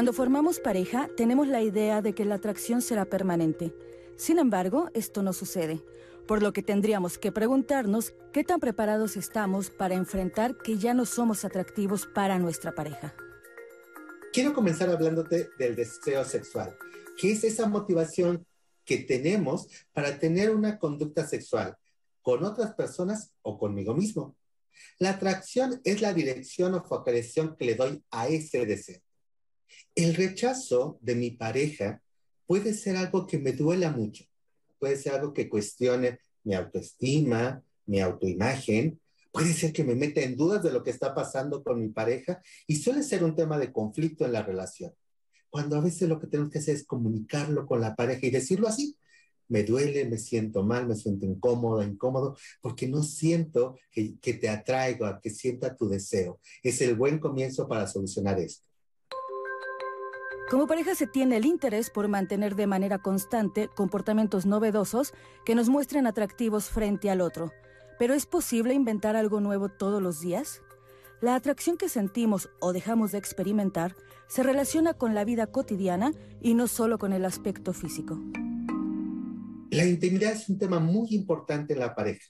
Cuando formamos pareja, tenemos la idea de que la atracción será permanente. Sin embargo, esto no sucede, por lo que tendríamos que preguntarnos qué tan preparados estamos para enfrentar que ya no somos atractivos para nuestra pareja. Quiero comenzar hablándote del deseo sexual, que es esa motivación que tenemos para tener una conducta sexual con otras personas o conmigo mismo. La atracción es la dirección o focalización que le doy a ese deseo. El rechazo de mi pareja puede ser algo que me duela mucho, puede ser algo que cuestione mi autoestima, mi autoimagen, puede ser que me meta en dudas de lo que está pasando con mi pareja y suele ser un tema de conflicto en la relación. Cuando a veces lo que tenemos que hacer es comunicarlo con la pareja y decirlo así. Me duele, me siento mal, me siento incómoda, incómodo, porque no siento que, que te atraigo, que sienta tu deseo. Es el buen comienzo para solucionar esto. Como pareja se tiene el interés por mantener de manera constante comportamientos novedosos que nos muestren atractivos frente al otro. Pero ¿es posible inventar algo nuevo todos los días? La atracción que sentimos o dejamos de experimentar se relaciona con la vida cotidiana y no solo con el aspecto físico. La intimidad es un tema muy importante en la pareja.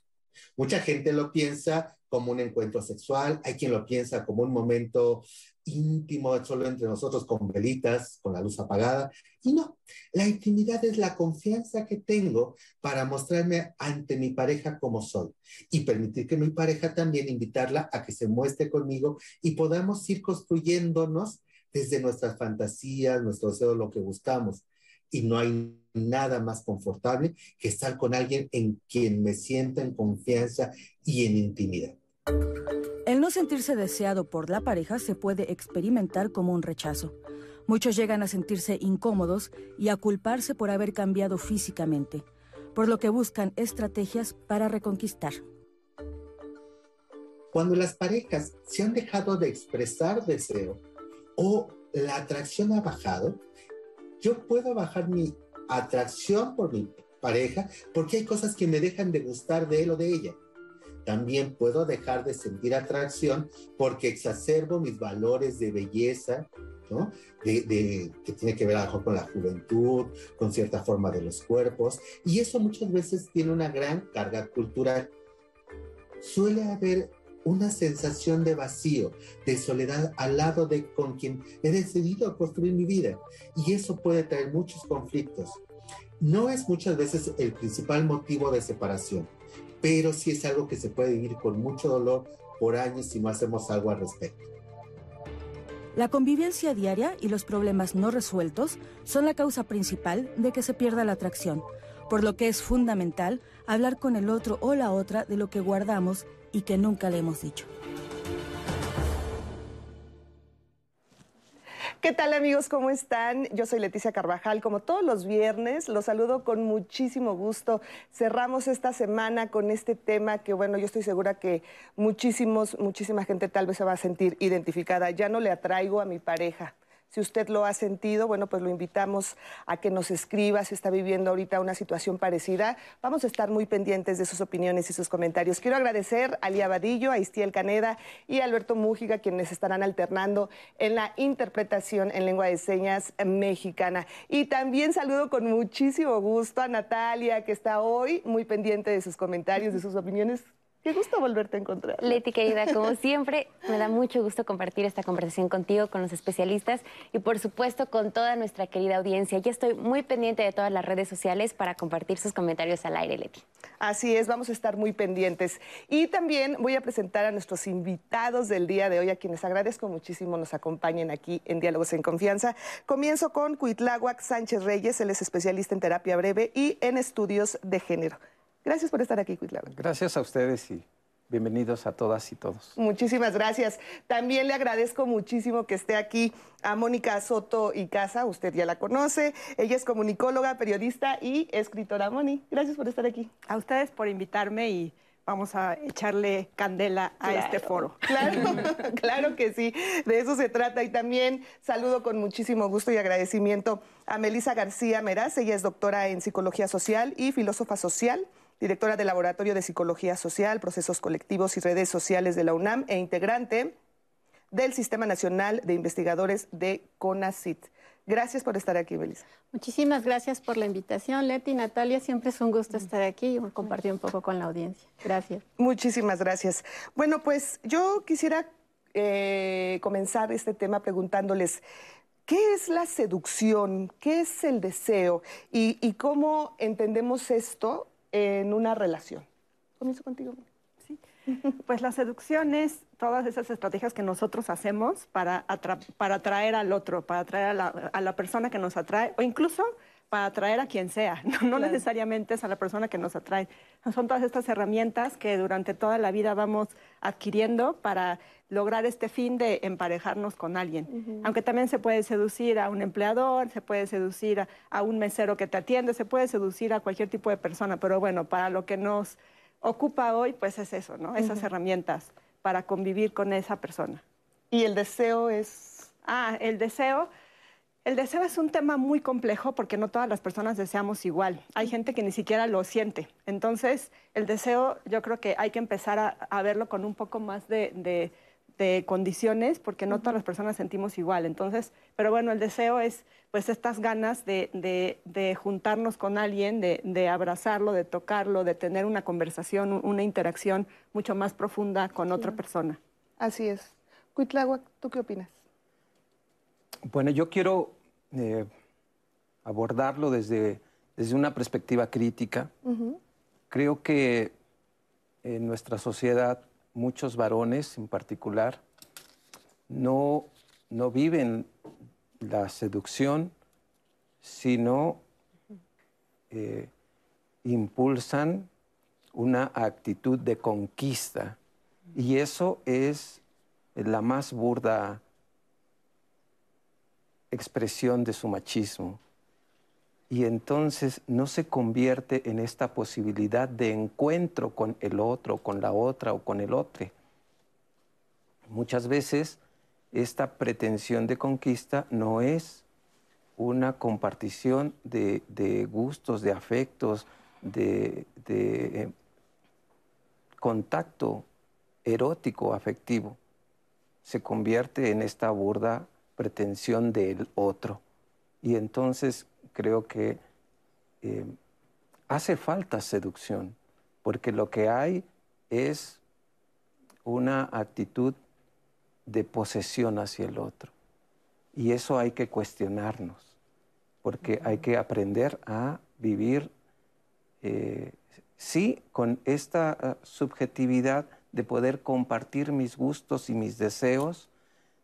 Mucha gente lo piensa como un encuentro sexual, hay quien lo piensa como un momento íntimo, solo entre nosotros con velitas, con la luz apagada. Y no, la intimidad es la confianza que tengo para mostrarme ante mi pareja como soy y permitir que mi pareja también invitarla a que se muestre conmigo y podamos ir construyéndonos desde nuestras fantasías, nuestro deseo, lo que buscamos. Y no hay nada más confortable que estar con alguien en quien me sienta en confianza y en intimidad. El no sentirse deseado por la pareja se puede experimentar como un rechazo. Muchos llegan a sentirse incómodos y a culparse por haber cambiado físicamente, por lo que buscan estrategias para reconquistar. Cuando las parejas se han dejado de expresar deseo o la atracción ha bajado, yo puedo bajar mi atracción por mi pareja porque hay cosas que me dejan de gustar de él o de ella también puedo dejar de sentir atracción porque exacerbo mis valores de belleza, ¿no? De, que tiene que ver a con la juventud, con cierta forma de los cuerpos, y eso muchas veces tiene una gran carga cultural. Suele haber una sensación de vacío, de soledad al lado de con quien he decidido construir mi vida, y eso puede traer muchos conflictos. No es muchas veces el principal motivo de separación, pero sí es algo que se puede vivir con mucho dolor por años si no hacemos algo al respecto. La convivencia diaria y los problemas no resueltos son la causa principal de que se pierda la atracción, por lo que es fundamental hablar con el otro o la otra de lo que guardamos y que nunca le hemos dicho. ¿Qué tal amigos? ¿Cómo están? Yo soy Leticia Carvajal. Como todos los viernes, los saludo con muchísimo gusto. Cerramos esta semana con este tema que, bueno, yo estoy segura que muchísimos, muchísima gente tal vez se va a sentir identificada. Ya no le atraigo a mi pareja. Si usted lo ha sentido, bueno, pues lo invitamos a que nos escriba si está viviendo ahorita una situación parecida. Vamos a estar muy pendientes de sus opiniones y sus comentarios. Quiero agradecer a Lía Vadillo, a Istiel Caneda y a Alberto Mújiga, quienes estarán alternando en la interpretación en lengua de señas mexicana. Y también saludo con muchísimo gusto a Natalia, que está hoy muy pendiente de sus comentarios, de sus opiniones. Qué gusto volverte a encontrar. Leti, querida, como siempre, me da mucho gusto compartir esta conversación contigo, con los especialistas y, por supuesto, con toda nuestra querida audiencia. Ya estoy muy pendiente de todas las redes sociales para compartir sus comentarios al aire, Leti. Así es, vamos a estar muy pendientes. Y también voy a presentar a nuestros invitados del día de hoy, a quienes agradezco muchísimo nos acompañen aquí en Diálogos en Confianza. Comienzo con Cuitláhuac Sánchez Reyes, él es especialista en terapia breve y en estudios de género. Gracias por estar aquí, Cuitlava. Gracias a ustedes y bienvenidos a todas y todos. Muchísimas gracias. También le agradezco muchísimo que esté aquí a Mónica Soto y Casa, usted ya la conoce. Ella es comunicóloga, periodista y escritora. Moni, gracias por estar aquí. A ustedes por invitarme y vamos a echarle candela a este foro. Claro, claro que sí, de eso se trata. Y también saludo con muchísimo gusto y agradecimiento a Melisa García Meraz. Ella es doctora en psicología social y filósofa social directora del Laboratorio de Psicología Social, Procesos Colectivos y Redes Sociales de la UNAM e integrante del Sistema Nacional de Investigadores de CONACIT. Gracias por estar aquí, Belisa. Muchísimas gracias por la invitación, Leti. Natalia, siempre es un gusto estar aquí y compartir un poco con la audiencia. Gracias. Muchísimas gracias. Bueno, pues yo quisiera eh, comenzar este tema preguntándoles, ¿qué es la seducción? ¿Qué es el deseo? ¿Y, cómo entendemos esto en una relación? Comienzo contigo. Sí. Pues la seducción es todas esas estrategias que nosotros hacemos para, para atraer al otro, para atraer a la, a la, persona que nos atrae, o incluso para atraer a quien sea, no, necesariamente es a la persona que nos atrae. Son todas estas herramientas que durante toda la vida vamos adquiriendo para lograr este fin de emparejarnos con alguien. Aunque también se puede seducir a un empleador, se puede seducir a, un mesero que te atiende, se puede seducir a cualquier tipo de persona, pero bueno, para lo que nos ocupa hoy, pues es eso, ¿no? Esas herramientas para convivir con esa persona. ¿Y el deseo es...? Ah, el deseo... El deseo es un tema muy complejo porque no todas las personas deseamos igual. Hay gente que ni siquiera lo siente. Entonces, el deseo yo creo que hay que empezar a, verlo con un poco más de, condiciones porque no todas las personas sentimos igual. Entonces, pero bueno, el deseo es pues estas ganas de, juntarnos con alguien, de, abrazarlo, de tocarlo, de tener una conversación, una interacción mucho más profunda con otra persona. Así es. Cuitláhuac, ¿tú qué opinas? Bueno, yo quiero eh, abordarlo desde, desde, una perspectiva crítica. Creo que en nuestra sociedad muchos varones en particular no, no viven la seducción, sino eh, impulsan una actitud de conquista. Y eso es la más burda expresión de su machismo. Y entonces no se convierte en esta posibilidad de encuentro con el otro, con la otra o con el otro. Muchas veces esta pretensión de conquista no es una compartición de, gustos, de afectos, de, de contacto erótico, afectivo. Se convierte en esta burda pretensión del otro. Y entonces creo que eh, hace falta seducción, porque lo que hay es una actitud de posesión hacia el otro. Y eso hay que cuestionarnos, porque hay que aprender a vivir, eh, sí, con esta ah, subjetividad de poder compartir mis gustos y mis deseos,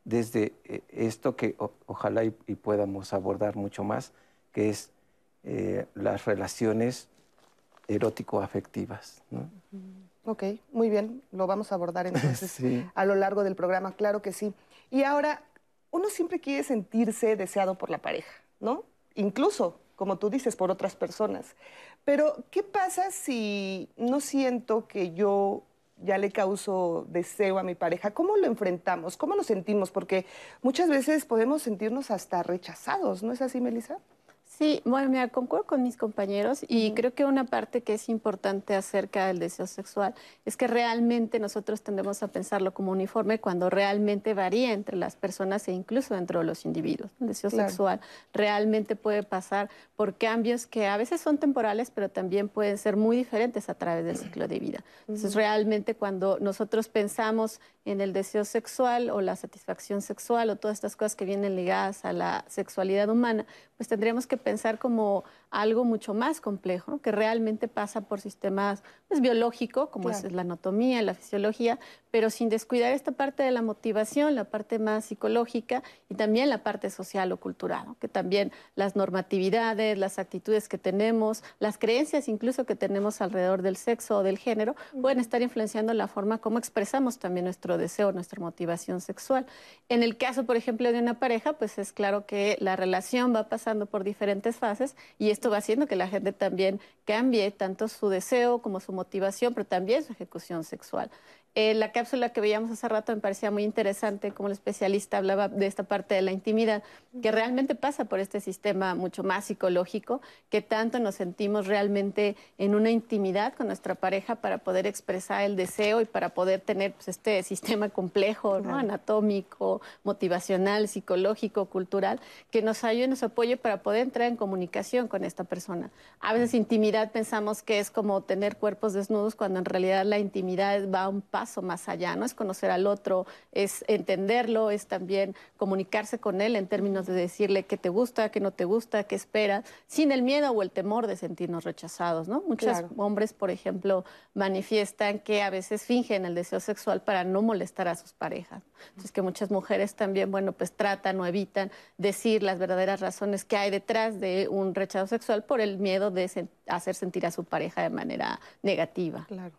desde eh, esto que ojalá y, podamos abordar mucho más, que es eh, las relaciones erótico-afectivas. Ok, muy bien, lo vamos a abordar entonces a lo largo del programa, claro que sí. Y ahora, uno siempre quiere sentirse deseado por la pareja, ¿no? Incluso, como tú dices, por otras personas. Pero, ¿qué pasa si no siento que yo ya le causo deseo a mi pareja, ¿cómo lo enfrentamos? ¿Cómo nos sentimos? Porque muchas veces podemos sentirnos hasta rechazados, ¿no es así, Melissa? Sí, bueno, me concuerdo con mis compañeros y creo que una parte que es importante acerca del deseo sexual es que realmente nosotros tendemos a pensarlo como uniforme cuando realmente varía entre las personas e incluso dentro de los individuos. El deseo sexual realmente puede pasar por cambios que a veces son temporales, pero también pueden ser muy diferentes a través del ciclo de vida. Entonces, realmente cuando nosotros pensamos en el deseo sexual o la satisfacción sexual o todas estas cosas que vienen ligadas a la sexualidad humana, pues tendríamos que pensar como algo mucho más complejo, que realmente pasa por sistemas pues, biológicos, como es la anatomía, la fisiología, pero sin descuidar esta parte de la motivación, la parte más psicológica y también la parte social o cultural, que también las normatividades, las actitudes que tenemos, las creencias incluso que tenemos alrededor del sexo o del género, pueden estar influenciando la forma como expresamos también nuestro deseo, nuestra motivación sexual. En el caso, por ejemplo, de una pareja, pues es claro que la relación va pasando por diferentes fases y esto va haciendo que la gente también cambie tanto su deseo como su motivación, pero también su ejecución sexual. Eh, la cápsula que veíamos hace rato me parecía muy interesante, como el especialista hablaba de esta parte de la intimidad, que realmente pasa por este sistema mucho más psicológico, que tanto nos sentimos realmente en una intimidad con nuestra pareja para poder expresar el deseo y para poder tener pues, este sistema complejo, ¿no? anatómico, motivacional, psicológico, cultural, que nos ayude, nos apoye para poder entrar en comunicación con esta persona. A veces intimidad pensamos que es como tener cuerpos desnudos, cuando en realidad la intimidad va un paso más allá, ¿no? Es conocer al otro, es entenderlo, es también comunicarse con él en términos de decirle qué te gusta, qué no te gusta, qué espera, sin el miedo o el temor de sentirnos rechazados, ¿no? Muchos hombres, por ejemplo, manifiestan que a veces fingen el deseo sexual para no molestar a sus parejas. Entonces, que muchas mujeres también, bueno, pues tratan o evitan decir las verdaderas razones que hay detrás de un rechazo sexual por el miedo de hacer sentir a su pareja de manera negativa. Claro.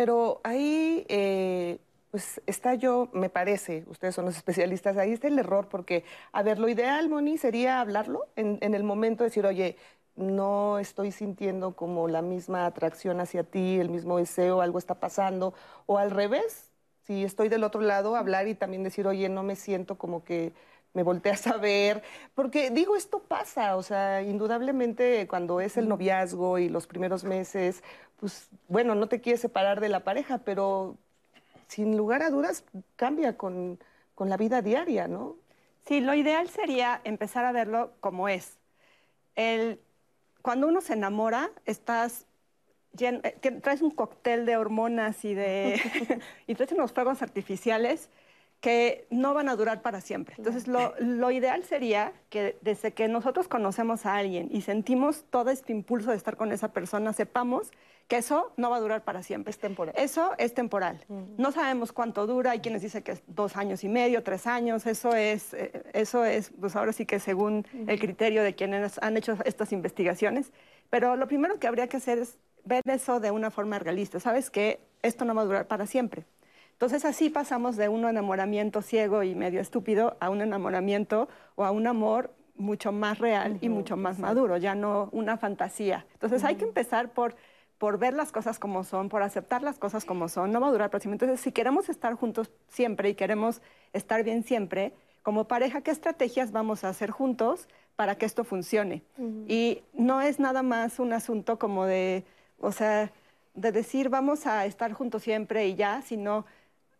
Pero ahí, eh, pues está yo, me parece, ustedes son los especialistas, ahí está el error, porque, a ver, lo ideal, Moni, sería hablarlo en, el momento de decir, oye, no estoy sintiendo como la misma atracción hacia ti, el mismo deseo, algo está pasando, o al revés, si estoy del otro lado, hablar y también decir, oye, no me siento como que me volteas a ver, porque digo, esto pasa, o sea, indudablemente cuando es el noviazgo y los primeros meses, pues bueno, no te quieres separar de la pareja, pero sin lugar a dudas cambia con, la vida diaria, ¿no? Sí, lo ideal sería empezar a verlo como es. El, cuando uno se enamora, estás eh, traes un cóctel de hormonas y de y traes unos fuegos artificiales que no van a durar para siempre. Entonces, lo, ideal sería que desde que nosotros conocemos a alguien y sentimos todo este impulso de estar con esa persona, sepamos que eso no va a durar para siempre. Es temporal. Eso es temporal. No sabemos cuánto dura, hay quienes dicen que es dos años y medio, tres años, eso es, eh, eso es pues ahora sí que según el criterio de quienes han hecho estas investigaciones. Pero lo primero que habría que hacer es ver eso de una forma realista. Sabes que esto no va a durar para siempre. Entonces así pasamos de un enamoramiento ciego y medio estúpido a un enamoramiento o a un amor mucho más real y mucho más maduro, ya no una fantasía. Entonces hay que empezar por, por ver las cosas como son, por aceptar las cosas como son, no va a durar próximo. Entonces si queremos estar juntos siempre y queremos estar bien siempre, como pareja, ¿qué estrategias vamos a hacer juntos para que esto funcione? Y no es nada más un asunto como de, o sea, de decir vamos a estar juntos siempre y ya, sino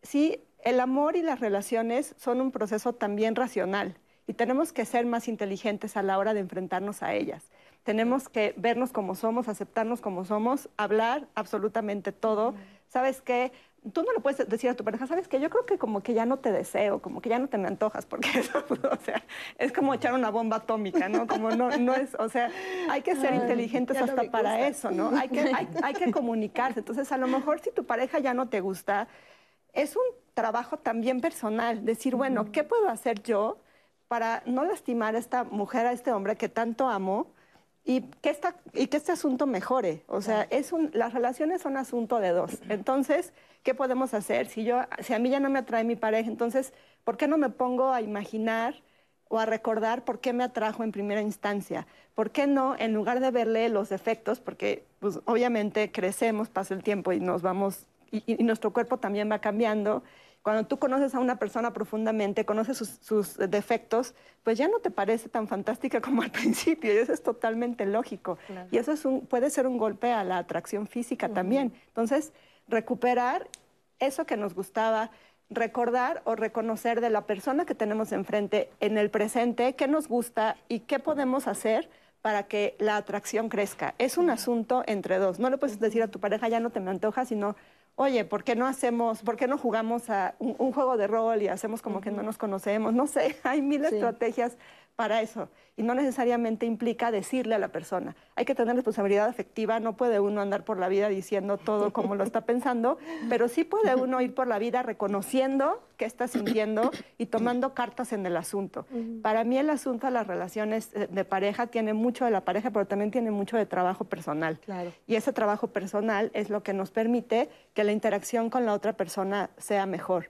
sí, el amor y las relaciones son un proceso también racional y tenemos que ser más inteligentes a la hora de enfrentarnos a ellas. Tenemos que vernos como somos, aceptarnos como somos, hablar absolutamente todo. ¿Sabes qué? Tú no le puedes decir a tu pareja, ¿sabes qué? Yo creo que como que ya no te deseo, como que ya no te me antojas, porque eso, o sea, es como echar una bomba atómica, ¿no? Como no, no es, o sea, hay que ser inteligentes hasta para eso, ¿no? Hay que, hay que comunicarse. Entonces, a lo mejor si tu pareja ya no te gusta, es un trabajo también personal, decir, bueno, ¿qué puedo hacer yo para no lastimar a esta mujer, a este hombre que tanto amo? Y que, y que este asunto mejore. O sea, es un, las relaciones son asunto de dos. Entonces, ¿qué podemos hacer? Si, yo, si a mí ya no me atrae mi pareja, entonces, ¿por qué no me pongo a imaginar o a recordar por qué me atrajo en primera instancia? ¿Por qué no, en lugar de verle los defectos, porque pues, obviamente crecemos, pasa el tiempo y nos vamos y, nuestro cuerpo también va cambiando. Cuando tú conoces a una persona profundamente, conoces sus, defectos, pues ya no te parece tan fantástica como al principio, y eso es totalmente lógico. Y eso es un, puede ser un golpe a la atracción física también. Entonces, recuperar eso que nos gustaba, recordar o reconocer de la persona que tenemos enfrente en el presente, qué nos gusta y qué podemos hacer para que la atracción crezca. Es un asunto entre dos. No le puedes decir a tu pareja, ya no te me antoja, sino oye, ¿por qué no hacemos, por qué no jugamos a un, juego de rol y hacemos como que no nos conocemos? No sé, hay mil estrategias para eso y no necesariamente implica decirle a la persona. Hay que tener responsabilidad afectiva, no puede uno andar por la vida diciendo todo como lo está pensando, pero sí puede uno ir por la vida reconociendo qué está sintiendo y tomando cartas en el asunto. Para mí el asunto de las relaciones eh, de pareja tiene mucho de la pareja, pero también tiene mucho de trabajo personal. Y ese trabajo personal es lo que nos permite que la interacción con la otra persona sea mejor.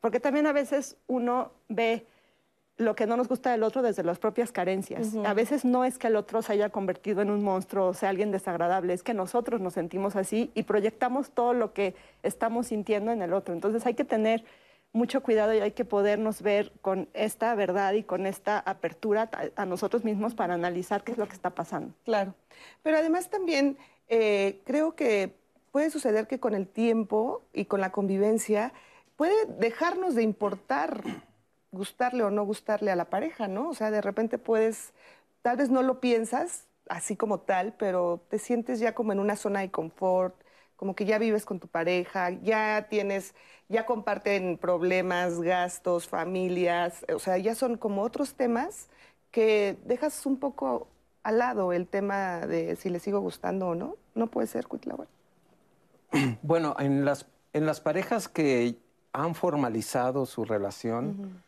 Porque también a veces uno ve lo que no nos gusta del otro desde las propias carencias. A veces no es que el otro se haya convertido en un monstruo o sea alguien desagradable, es que nosotros nos sentimos así y proyectamos todo lo que estamos sintiendo en el otro. Entonces hay que tener mucho cuidado y hay que podernos ver con esta verdad y con esta apertura a, nosotros mismos para analizar qué es lo que está pasando. Claro. Pero además también eh, creo que puede suceder que con el tiempo y con la convivencia puede dejarnos de importar gustarle o no gustarle a la pareja, ¿no? O sea, de repente puedes, tal vez no lo piensas así como tal, pero te sientes ya como en una zona de confort, como que ya vives con tu pareja, ya tienes, ya comparten problemas, gastos, familias, o sea, ya son como otros temas que dejas un poco al lado el tema de si le sigo gustando o no. No puede ser, Cuitlahua. Bueno, en las, en las parejas que han formalizado su relación,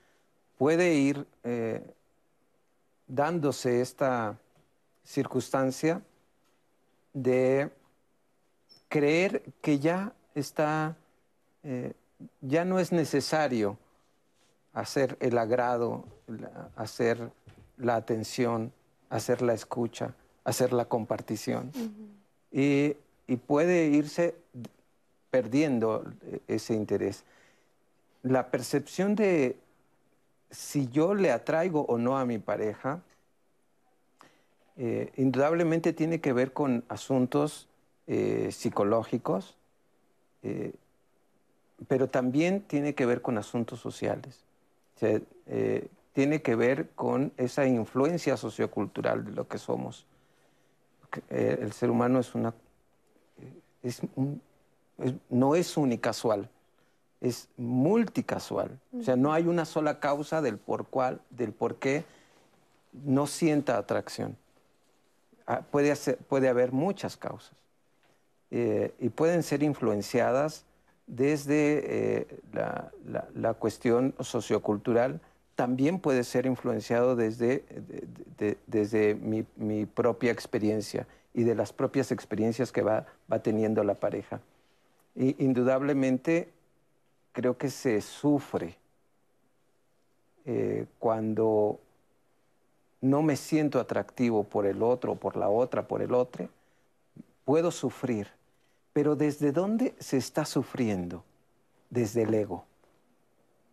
puede ir eh, dándose esta circunstancia de creer que ya está, eh, ya no es necesario hacer el agrado, hacer la atención, hacer la escucha, hacer la compartición. y, puede irse perdiendo ese interés. La percepción de si yo le atraigo o no a mi pareja, eh, indudablemente tiene que ver con asuntos eh, psicológicos, eh, pero también tiene que ver con asuntos sociales. tiene que ver con esa influencia sociocultural de lo que somos. el ser humano es una, no es unicasual es multicasual. O sea, no hay una sola causa del por, cual, del por qué no sienta atracción. Ah, puede, puede haber muchas causas eh, y pueden ser influenciadas desde eh, la, cuestión sociocultural, también puede ser influenciado desde, desde mi, mi, propia experiencia y de las propias experiencias que va, va teniendo la pareja. Y indudablemente creo que se sufre eh, cuando no me siento atractivo por el otro, por la otra, por el otro, puedo sufrir. Pero ¿desde dónde se está sufriendo? Desde el ego.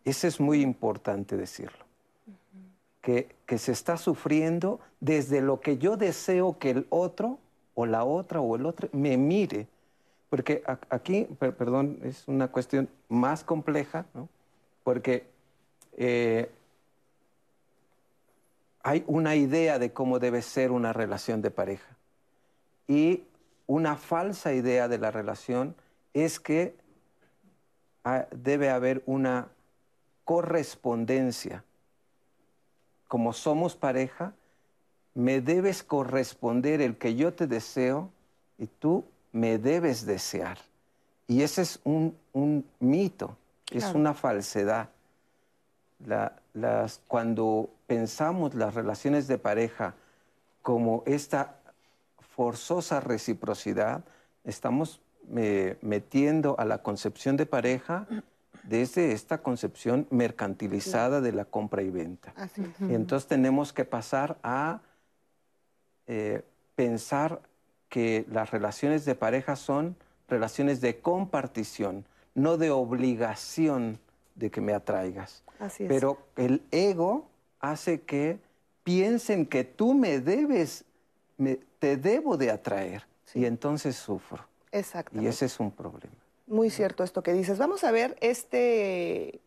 Eso es muy importante decirlo. que, que, se está sufriendo desde lo que yo deseo que el otro o la otra o el otro me mire porque aquí, perdón, es una cuestión más compleja, ¿no? porque eh, hay una idea de cómo debe ser una relación de pareja. Y una falsa idea de la relación es que ah, debe haber una correspondencia. Como somos pareja, me debes corresponder el que yo te deseo y tú me debes desear. Y ese es un, mito, es una falsedad. las, cuando pensamos las relaciones de pareja como esta forzosa reciprocidad, estamos eh, metiendo a la concepción de pareja desde esta concepción mercantilizada de la compra y venta. Y entonces tenemos que pasar a eh, pensar que las relaciones de pareja son relaciones de compartición, no de obligación de que me atraigas. Así es. Pero el ego hace que piensen que tú me debes, te debo de atraer y entonces sufro. Exacto. Y ese es un problema. Muy cierto esto que dices. Vamos a ver este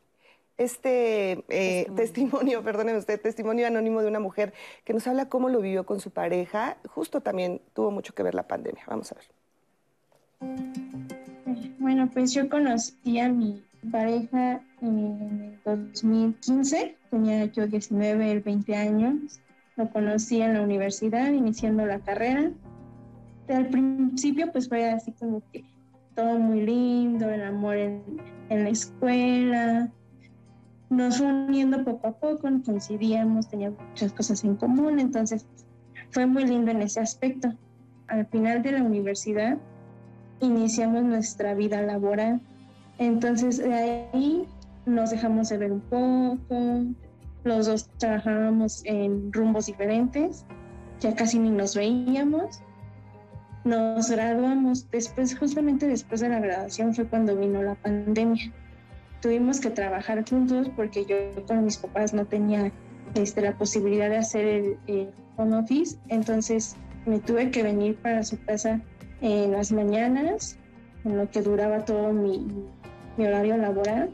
este eh, testimonio. perdóneme usted, testimonio anónimo de una mujer que nos habla cómo lo vivió con su pareja. Justo también tuvo mucho que ver la pandemia. Vamos a ver. Bueno, pues yo conocí a mi pareja en el 2015, tenía yo 19, 20 años. Lo conocí en la universidad, iniciando la carrera. Al principio, pues fue así como que todo muy lindo, el amor en, en la escuela, nos uniendo poco a poco, coincidíamos, teníamos muchas cosas en común, entonces fue muy lindo en ese aspecto. Al final de la universidad iniciamos nuestra vida laboral, entonces de ahí nos dejamos de ver un poco, los dos trabajábamos en rumbos diferentes, ya casi ni nos veíamos. Nos graduamos, después, justamente después de la graduación fue cuando vino la pandemia. Tuvimos que trabajar juntos porque yo con mis papás no tenía este, la posibilidad de hacer el, home office, entonces me tuve que venir para su casa en las mañanas, en lo que duraba todo mi, mi horario laboral.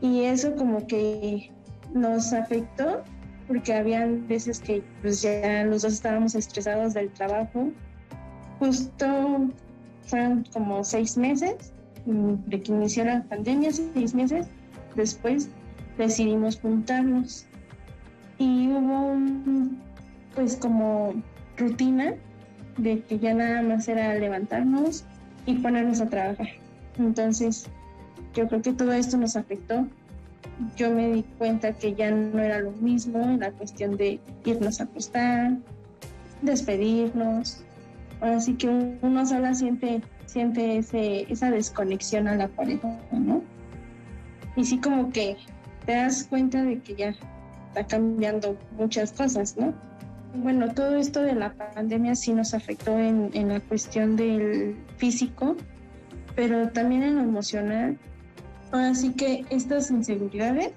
Y eso como que nos afectó porque habían veces que pues ya los dos estábamos estresados del trabajo. Justo fueron como seis meses de que inició la pandemia, seis meses después decidimos juntarnos y hubo pues como rutina de que ya nada más era levantarnos y ponernos a trabajar. Entonces, yo creo que todo esto nos afectó yo me di cuenta que ya no era lo mismo la cuestión de irnos a acostar, despedirnos. Así que uno sola siente, siente ese, esa desconexión a la pareja, ¿no? Y sí como que te das cuenta de que ya está cambiando muchas cosas, ¿no? Bueno, todo esto de la pandemia sí nos afectó en, en la cuestión del físico, pero también en lo emocional Así que estas inseguridades,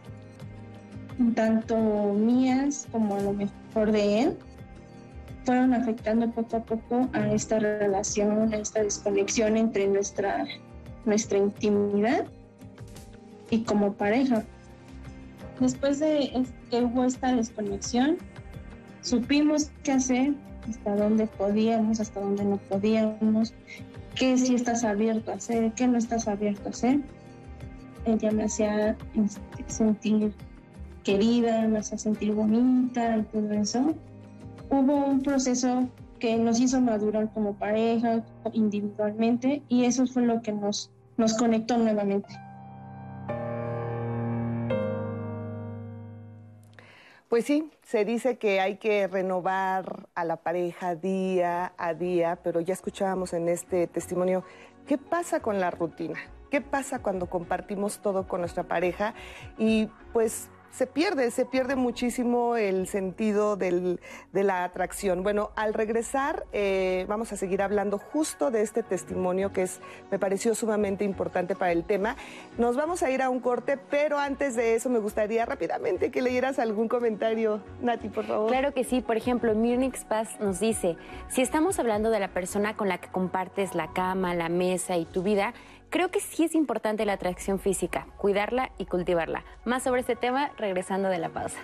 tanto mías como a lo mejor de él, fueron afectando poco a poco a esta relación, a esta desconexión entre nuestra, nuestra intimidad y como pareja. Después de que hubo esta desconexión, supimos qué hacer, hasta dónde podíamos, hasta dónde no podíamos, qué sí estás abierto a hacer, qué no estás abierto a hacer ella me hacía este, sentir querida, me hacía sentir bonita y todo eso. Hubo un proceso que nos hizo madurar como pareja, individualmente, y eso fue lo que nos, nos conectó nuevamente. Pues sí, se dice que hay que renovar a la pareja día a día, pero ya escuchábamos en este testimonio, ¿qué pasa con la rutina? ¿Qué pasa cuando compartimos todo con nuestra pareja? Y pues se pierde, se pierde muchísimo el sentido de la atracción. Bueno, al regresar eh, vamos a seguir hablando justo de este testimonio que es, me pareció sumamente importante para el tema. Nos vamos a ir a un corte, pero antes de eso me gustaría rápidamente que leyeras algún comentario, Nati, por favor. Claro que sí. Por ejemplo, Mirnix Paz nos dice, si estamos hablando de la persona con la que compartes la cama, la mesa y tu vida, Creo que sí es importante la atracción física, cuidarla y cultivarla. Más sobre este tema regresando de la pausa.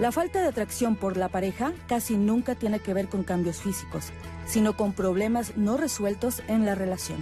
La falta de atracción por la pareja casi nunca tiene que ver con cambios físicos, sino con problemas no resueltos en la relación.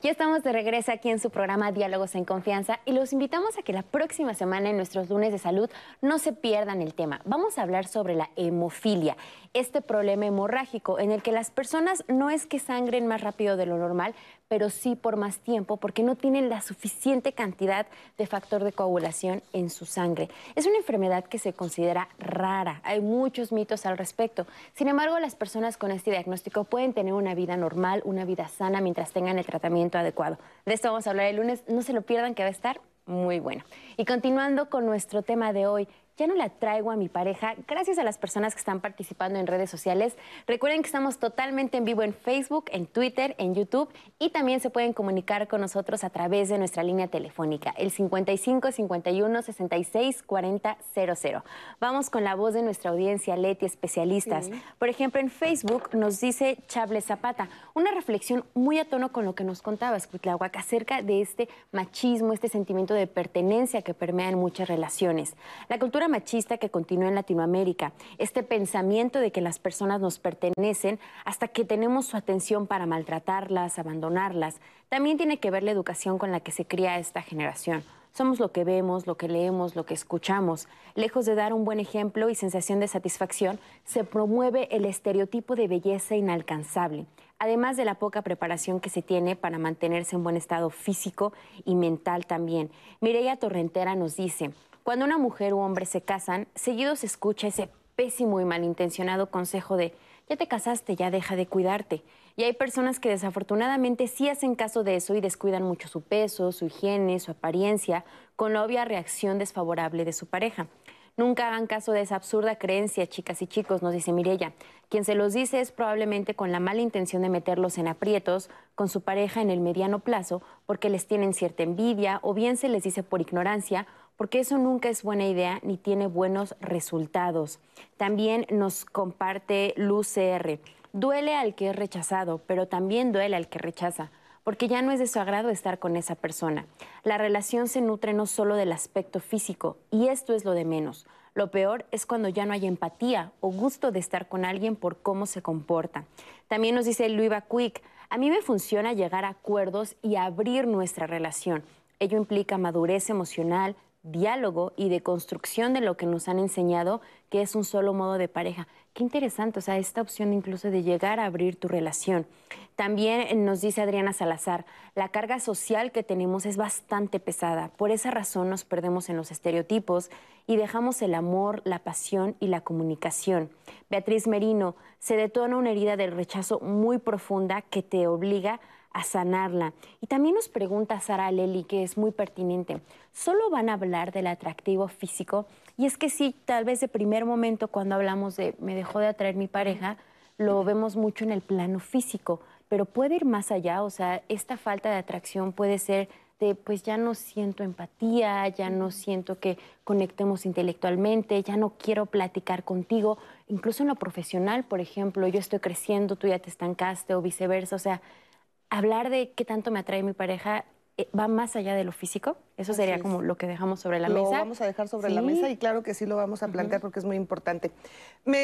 Ya estamos de regreso aquí en su programa Diálogos en Confianza y los invitamos a que la próxima semana en nuestros lunes de salud no se pierdan el tema. Vamos a hablar sobre la hemofilia, este problema hemorrágico en el que las personas no es que sangren más rápido de lo normal, pero sí por más tiempo porque no tienen la suficiente cantidad de factor de coagulación en su sangre. Es una enfermedad que se considera rara. Hay muchos mitos al respecto. Sin embargo, las personas con este diagnóstico pueden tener una vida normal, una vida sana mientras tengan el tratamiento adecuado. De esto vamos a hablar el lunes. No se lo pierdan que va a estar muy bueno. Y continuando con nuestro tema de hoy, ya no la traigo a mi pareja gracias a las personas que están participando en redes sociales. Recuerden que estamos totalmente en vivo en Facebook, en Twitter, en YouTube y también se pueden comunicar con nosotros a través de nuestra línea telefónica, el 55 51 66 40 00. Vamos con la voz de nuestra audiencia, Leti, especialistas. Por ejemplo, en Facebook nos dice Chable Zapata, una reflexión muy a tono con lo que nos contaba Cuitlahuac acerca de este machismo, este sentimiento de pertenencia que permea en muchas relaciones. La cultura machista que continúa en Latinoamérica, este pensamiento de que las personas nos pertenecen hasta que tenemos su atención para maltratarlas, abandonarlas, también tiene que ver la educación con la que se cría esta generación. Somos lo que vemos, lo que leemos, lo que escuchamos. Lejos de dar un buen ejemplo y sensación de satisfacción, se promueve el estereotipo de belleza inalcanzable. además de la poca preparación que se tiene para mantenerse en buen estado físico y mental también. Mireya Torrentera nos dice, cuando una mujer u hombre se casan, seguido se escucha ese pésimo y malintencionado consejo de, ya te casaste, ya deja de cuidarte. Y hay personas que desafortunadamente sí hacen caso de eso y descuidan mucho su peso, su higiene, su apariencia, con la obvia reacción desfavorable de su pareja. Nunca hagan caso de esa absurda creencia, chicas y chicos, nos dice Mirella. Quien se los dice es probablemente con la mala intención de meterlos en aprietos con su pareja en el mediano plazo, porque les tienen cierta envidia, o bien se les dice por ignorancia, porque eso nunca es buena idea ni tiene buenos resultados. También nos comparte Luz CR. Duele al que es rechazado, pero también duele al que rechaza porque ya no es de su agrado estar con esa persona. La relación se nutre no solo del aspecto físico, y esto es lo de menos. Lo peor es cuando ya no hay empatía o gusto de estar con alguien por cómo se comporta. También nos dice Luiva Quick, a mí me funciona llegar a acuerdos y abrir nuestra relación. Ello implica madurez emocional, diálogo y de construcción de lo que nos han enseñado que es un solo modo de pareja. Qué interesante, o sea, esta opción incluso de llegar a abrir tu relación. También nos dice Adriana Salazar, la carga social que tenemos es bastante pesada. Por esa razón nos perdemos en los estereotipos y dejamos el amor, la pasión y la comunicación. Beatriz Merino, se detona una herida del rechazo muy profunda que te obliga a sanarla. Y también nos pregunta Sara Leli, que es muy pertinente, ¿solo van a hablar del atractivo físico? Y es que sí, tal vez de primer momento cuando hablamos de me dejó de atraer mi pareja, lo vemos mucho en el plano físico, pero puede ir más allá, o sea, esta falta de atracción puede ser de pues ya no siento empatía, ya no siento que conectemos intelectualmente, ya no quiero platicar contigo, incluso en lo profesional, por ejemplo, yo estoy creciendo, tú ya te estancaste o viceversa, o sea, hablar de qué tanto me atrae mi pareja eh, va más allá de lo físico. Eso sería como lo que dejamos sobre la lo mesa. Lo vamos a dejar sobre la mesa y claro que sí lo vamos a plantear porque es muy importante.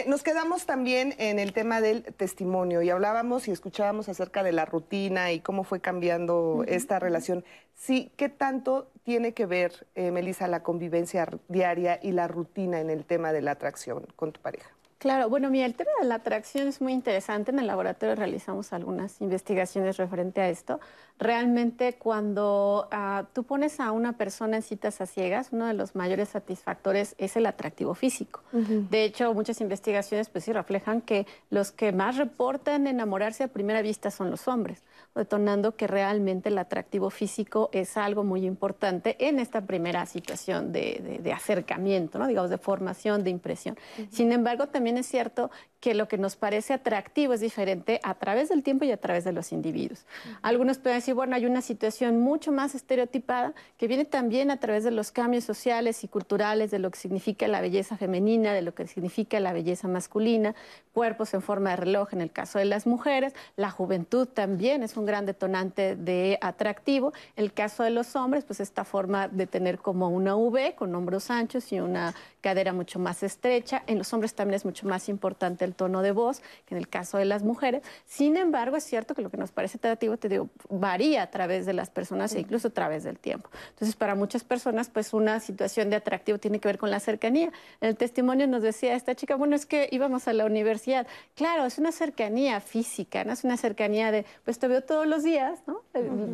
nos quedamos también en el tema del testimonio y hablábamos y escuchábamos acerca de la rutina y cómo fue cambiando esta relación. Sí, ¿qué tanto tiene que ver, eh, Melissa, la convivencia diaria y la rutina en el tema de la atracción con tu pareja? Claro, bueno, mira, el tema de la atracción es muy interesante. En el laboratorio realizamos algunas investigaciones referente a esto. Realmente cuando ah, tú pones a una persona en citas a ciegas, uno de los mayores satisfactores es el atractivo físico. De hecho, muchas investigaciones pues sí reflejan que los que más reportan enamorarse a primera vista son los hombres, detonando que realmente el atractivo físico es algo muy importante en esta primera situación de, acercamiento, ¿no? digamos, de formación, de impresión. Sin embargo, también es cierto que lo que nos parece atractivo es diferente a través del tiempo y a través de los individuos. Algunos pueden decir, bueno, hay una situación mucho más estereotipada que viene también a través de los cambios sociales y culturales, de lo que significa la belleza femenina, de lo que significa la belleza masculina, cuerpos en forma de reloj en el caso de las mujeres, la juventud también es un gran detonante de atractivo. En el caso de los hombres, pues esta forma de tener como una V con hombros anchos y una cadera mucho más estrecha. En los hombres también es mucho más importante el tono de voz que en el caso de las mujeres. Sin embargo, es cierto que lo que nos parece atractivo, te digo, varía a través de las personas e incluso a través del tiempo. Entonces, para muchas personas, pues una situación de atractivo tiene que ver con la cercanía. En el testimonio nos decía esta chica, bueno, es que íbamos a la universidad. Claro, es una cercanía física, no es una cercanía de, pues te veo todos los días, ¿no?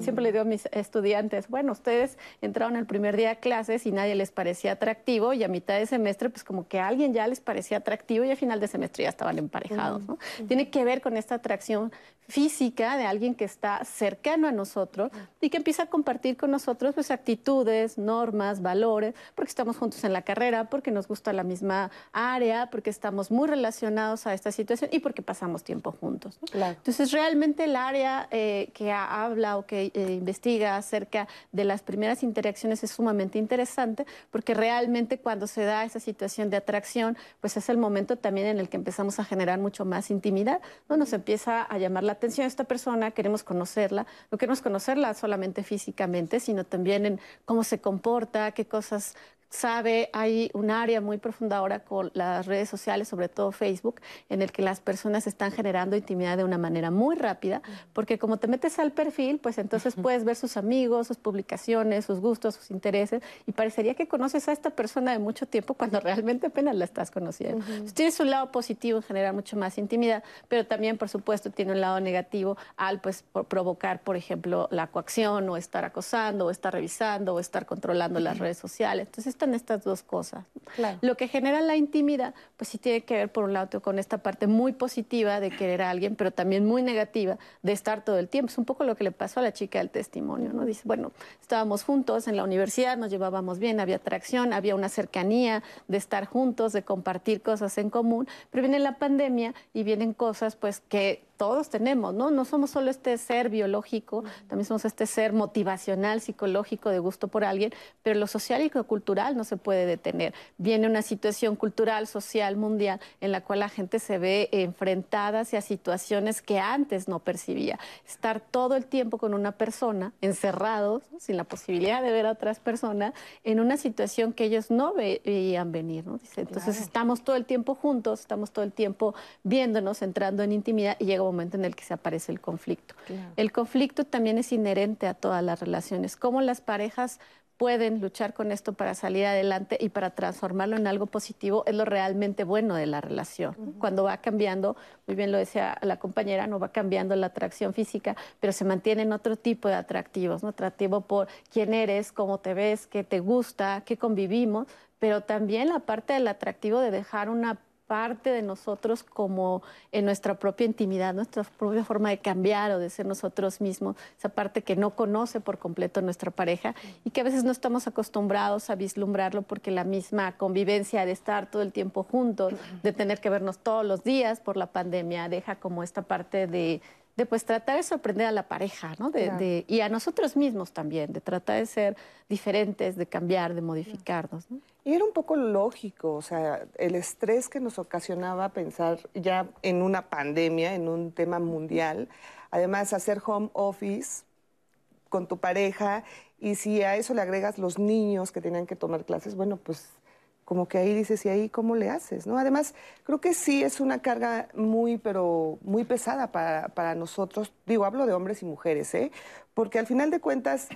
Siempre le digo a mis estudiantes, bueno, ustedes entraron el primer día a clases y nadie les parecía atractivo y a mitad de ese semestre, pues como que a alguien ya les parecía atractivo y al final de semestre ya estaban emparejados. ¿no? Tiene que ver con esta atracción física de alguien que está cercano a nosotros y que empieza a compartir con nosotros pues actitudes, normas, valores, porque estamos juntos en la carrera, porque nos gusta la misma área, porque estamos muy relacionados a esta situación y porque pasamos tiempo juntos. Entonces realmente el área eh, que habla o que eh, investiga acerca de las primeras interacciones es sumamente interesante porque realmente cuando se da esa situación de atracción, pues es el momento también en el que empezamos a generar mucho más intimidad, ¿no? Nos empieza a llamar la atención esta persona, queremos conocerla, no queremos conocerla solamente físicamente, sino también en cómo se comporta, qué cosas sabe, hay un área muy profunda ahora con las redes sociales, sobre todo Facebook, en el que las personas están generando intimidad de una manera muy rápida, porque como te metes al perfil, pues entonces puedes ver sus amigos, sus publicaciones, sus gustos, sus intereses, y parecería que conoces a esta persona de mucho tiempo cuando realmente apenas la estás conociendo. Tienes un lado positivo en generar mucho más intimidad, pero también, por supuesto, tiene un lado negativo al pues provocar, por ejemplo, la coacción o estar acosando o estar revisando o estar controlando las redes sociales. Entonces estas dos cosas. Lo que genera la intimidad, pues sí tiene que ver por un lado con esta parte muy positiva de querer a alguien, pero también muy negativa de estar todo el tiempo. Es un poco lo que le pasó a la chica del testimonio, ¿no? Dice, bueno, estábamos juntos en la universidad, nos llevábamos bien, había atracción, había una cercanía de estar juntos, de compartir cosas en común, pero viene la pandemia y vienen cosas pues que todos tenemos, ¿no? No somos solo este ser biológico, también somos este ser motivacional, psicológico, de gusto por alguien, pero lo social y lo cultural no se puede detener. Viene una situación cultural, social, mundial, en la cual la gente se ve enfrentada hacia situaciones que antes no percibía. Estar todo el tiempo con una persona, encerrados, sin la posibilidad de ver a otras personas, en una situación que ellos no veían venir, ¿no? entonces estamos todo el tiempo juntos, estamos todo el tiempo viéndonos, entrando en intimidad y llega momento en el que se aparece el conflicto. El conflicto también es inherente a todas las relaciones. Cómo las parejas pueden luchar con esto para salir adelante y para transformarlo en algo positivo es lo realmente bueno de la relación. Cuando va cambiando, muy bien lo decía la compañera, no va cambiando la atracción física, pero se mantienen otro tipo de atractivos, ¿no? atractivo por quién eres, cómo te ves, qué te gusta, qué convivimos, pero también la parte del atractivo de dejar una parte de nosotros como en nuestra propia intimidad, nuestra propia forma de cambiar o de ser nosotros mismos, esa parte que no conoce por completo nuestra pareja y que a veces no estamos acostumbrados a vislumbrarlo porque la misma convivencia de estar todo el tiempo juntos, de tener que vernos todos los días por la pandemia, deja como esta parte de de pues tratar de sorprender a la pareja, ¿no? De, y a nosotros mismos también, de tratar de ser diferentes, de cambiar, de modificarnos. Y era un poco lógico, o sea, el estrés que nos ocasionaba pensar ya en una pandemia, en un tema mundial, además hacer home office con tu pareja y si a eso le agregas los niños que tenían que tomar clases, bueno, pues como que ahí dices, ¿y ahí cómo le haces? ¿no? Además, creo que sí es una carga muy, pero muy pesada para, para nosotros. Digo, hablo de hombres y mujeres, ¿eh? Porque al final de cuentas,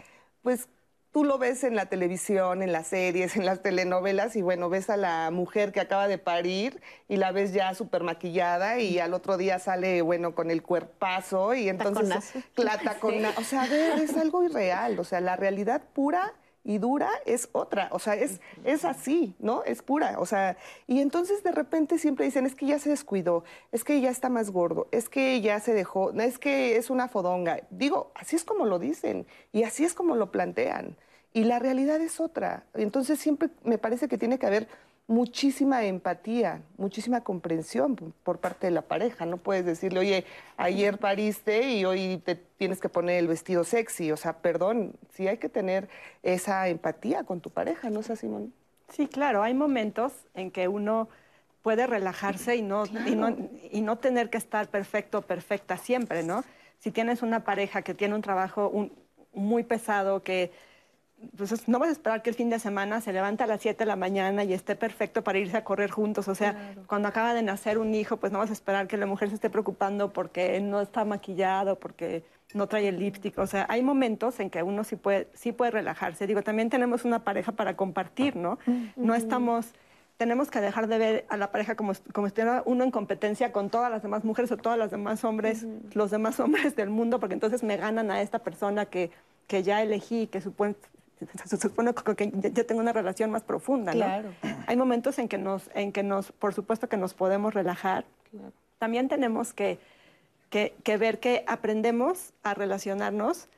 pues tú lo ves en la televisión, en las series, en las telenovelas, y bueno, ves a la mujer que acaba de parir y la ves ya súper maquillada y al otro día sale, bueno, con el cuerpazo y entonces la tacona. O sea, es algo irreal, o sea, la realidad pura y dura es otra, o sea, es, es así, ¿no? Es pura, o sea, y entonces de repente siempre dicen, es que ya se descuidó, es que ya está más gordo, es que ya se dejó, es que es una fodonga. Digo, así es como lo dicen y así es como lo plantean. Y la realidad es otra. Entonces siempre me parece que tiene que haber muchísima empatía, muchísima comprensión por parte de la pareja. No puedes decirle, oye, ayer pariste y hoy te tienes que poner el vestido sexy. O sea, perdón, sí hay que tener esa empatía con tu pareja, ¿no es así, Simón? Sí, claro, hay momentos en que uno puede relajarse y no, y no, y no tener que estar perfecto, perfecta siempre, ¿no? Si tienes una pareja que tiene un trabajo muy pesado, que pues no vas a esperar que el fin de semana se levante a las 7 de la mañana y esté perfecto para irse a correr juntos. O sea, cuando acaba de nacer un hijo, pues no vas a esperar que la mujer se esté preocupando porque no está maquillado, porque no trae el lipstick. O sea, hay momentos en que uno sí puede, sí puede relajarse. Digo, también tenemos una pareja para compartir, ¿no? No estamos tenemos que dejar de ver a la pareja como, como si estuviera uno en competencia con todas las demás mujeres o todas las demás hombres, los demás hombres del mundo, porque entonces me ganan a esta persona que, que ya elegí, que supone, se supone que yo tengo una relación más profunda, ¿no? Hay momentos en que nos, en que nos, por supuesto que nos podemos relajar. También tenemos que, que, ver que aprendemos a relacionarnos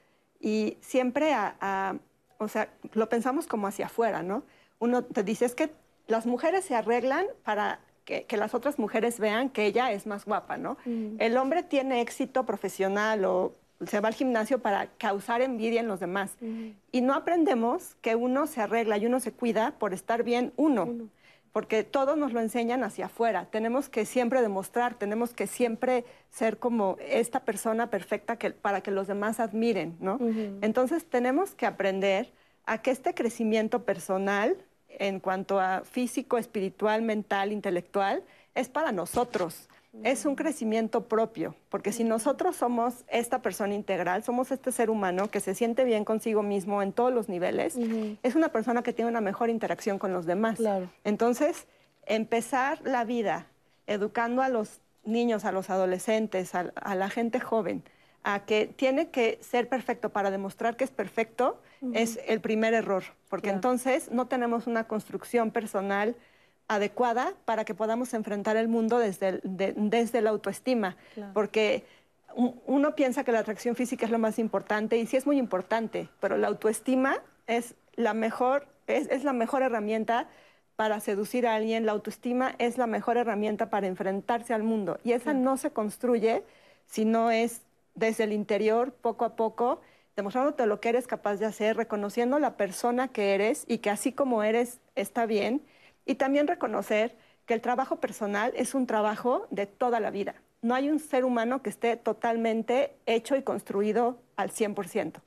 y siempre a, o sea, lo pensamos como hacia afuera, ¿no? Uno te dice, es que las mujeres se arreglan para que, que, las otras mujeres vean que ella es más guapa, ¿no? Mm. El hombre tiene éxito profesional o se va al gimnasio para causar envidia en los demás. Y no aprendemos que uno se arregla y uno se cuida por estar bien uno. Porque todos nos lo enseñan hacia afuera. Tenemos que siempre demostrar, tenemos que siempre ser como esta persona perfecta que, para que los demás admiren, ¿no? Entonces tenemos que aprender a que este crecimiento personal en cuanto a físico, espiritual, mental, intelectual, es para nosotros. Es un crecimiento propio, porque si nosotros somos esta persona integral, somos este ser humano que se siente bien consigo mismo en todos los niveles, es una persona que tiene una mejor interacción con los demás. Entonces, empezar la vida educando a los niños, a los adolescentes, a, la gente joven, a que tiene que ser perfecto para demostrar que es perfecto, es el primer error, porque entonces no tenemos una construcción personal adecuada para que podamos enfrentar el mundo desde, desde la autoestima, porque uno piensa que la atracción física es lo más importante y sí es muy importante, pero la autoestima es la mejor, es la mejor herramienta para seducir a alguien, la autoestima es la mejor herramienta para enfrentarse al mundo. Y esa no se construye si no es desde el interior, poco a poco, demostrándote lo que eres capaz de hacer, reconociendo la persona que eres y que así como eres está bien. Y también reconocer que el trabajo personal es un trabajo de toda la vida. No hay un ser humano que esté totalmente hecho y construido al 100%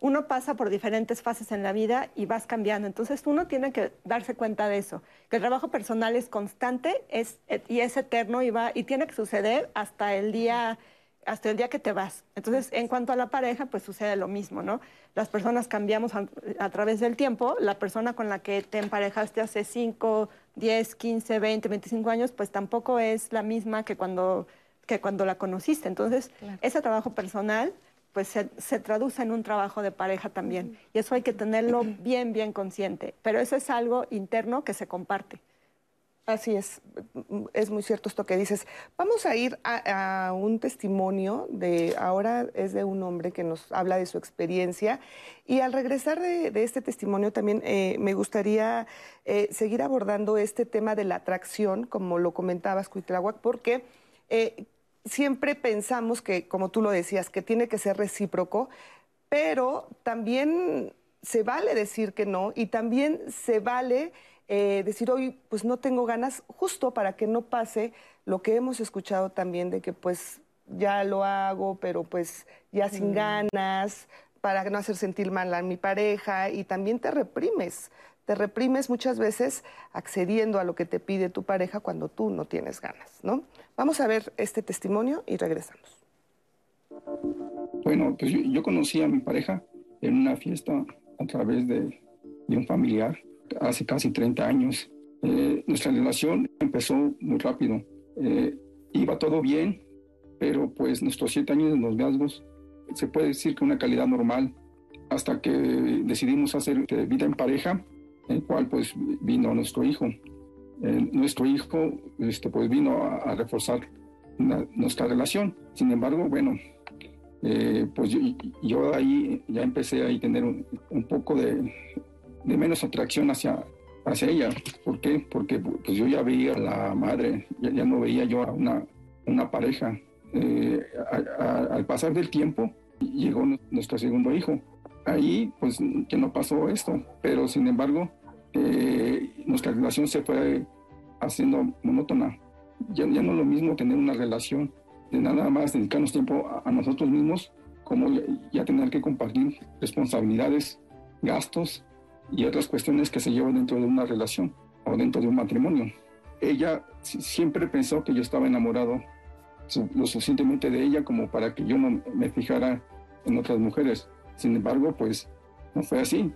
uno pasa por diferentes fases en la vida y vas cambiando. Entonces uno tiene que darse cuenta de eso, que el trabajo personal es constante es, y es eterno y, va, y tiene que suceder hasta el día hasta el día que te vas. Entonces, en cuanto a la pareja, pues sucede lo mismo, ¿no? Las personas cambiamos a, a, través del tiempo. La persona con la que te emparejaste hace 5, 10, 15, 20, 25 años, pues tampoco es la misma que cuando, que cuando la conociste. Entonces, ese trabajo personal pues se, traduce en un trabajo de pareja también. Y eso hay que tenerlo bien, bien consciente. Pero eso es algo interno que se comparte. Así es, es muy cierto esto que dices. Vamos a ir a, un testimonio de, ahora es de un hombre que nos habla de su experiencia. Y al regresar de, este testimonio también eh, me gustaría eh, seguir abordando este tema de la atracción, como lo comentabas, Cuitláhuac, porque eh, siempre pensamos que, como tú lo decías, que tiene que ser recíproco, pero también se vale decir que no y también se vale eh, decir hoy pues no tengo ganas justo para que no pase lo que hemos escuchado también de que pues ya lo hago pero pues ya sin mm. ganas para no hacer sentir mal a mi pareja y también te reprimes te reprimes muchas veces accediendo a lo que te pide tu pareja cuando tú no tienes ganas, ¿no? Vamos a ver este testimonio y regresamos. Bueno, pues yo, conocí a mi pareja en una fiesta a través de, un familiar hace casi 30 años. Eh, nuestra relación empezó muy rápido. Eh, iba todo bien, pero pues nuestros siete años de noviazgos se puede decir que una calidad normal hasta que decidimos hacer vida en pareja el cual pues vino nuestro hijo. nuestro hijo este, pues vino a, reforzar nuestra relación. Sin embargo, bueno, eh, pues yo, ahí ya empecé a tener un, poco de, menos atracción hacia, hacia ella. ¿Por qué? Porque pues yo ya veía a la madre, ya, no veía yo a una, una pareja. Eh, al pasar del tiempo llegó nuestro segundo hijo. Ahí pues que no pasó esto, pero sin embargo eh, nuestra relación se fue haciendo monótona. Ya, ya, no es lo mismo tener una relación de nada más dedicarnos tiempo a, nosotros mismos, como ya, tener que compartir responsabilidades, gastos y otras cuestiones que se llevan dentro de una relación o dentro de un matrimonio. Ella siempre pensó que yo estaba enamorado lo suficientemente de ella como para que yo no me fijara en otras mujeres. Sin embargo, pues no fue así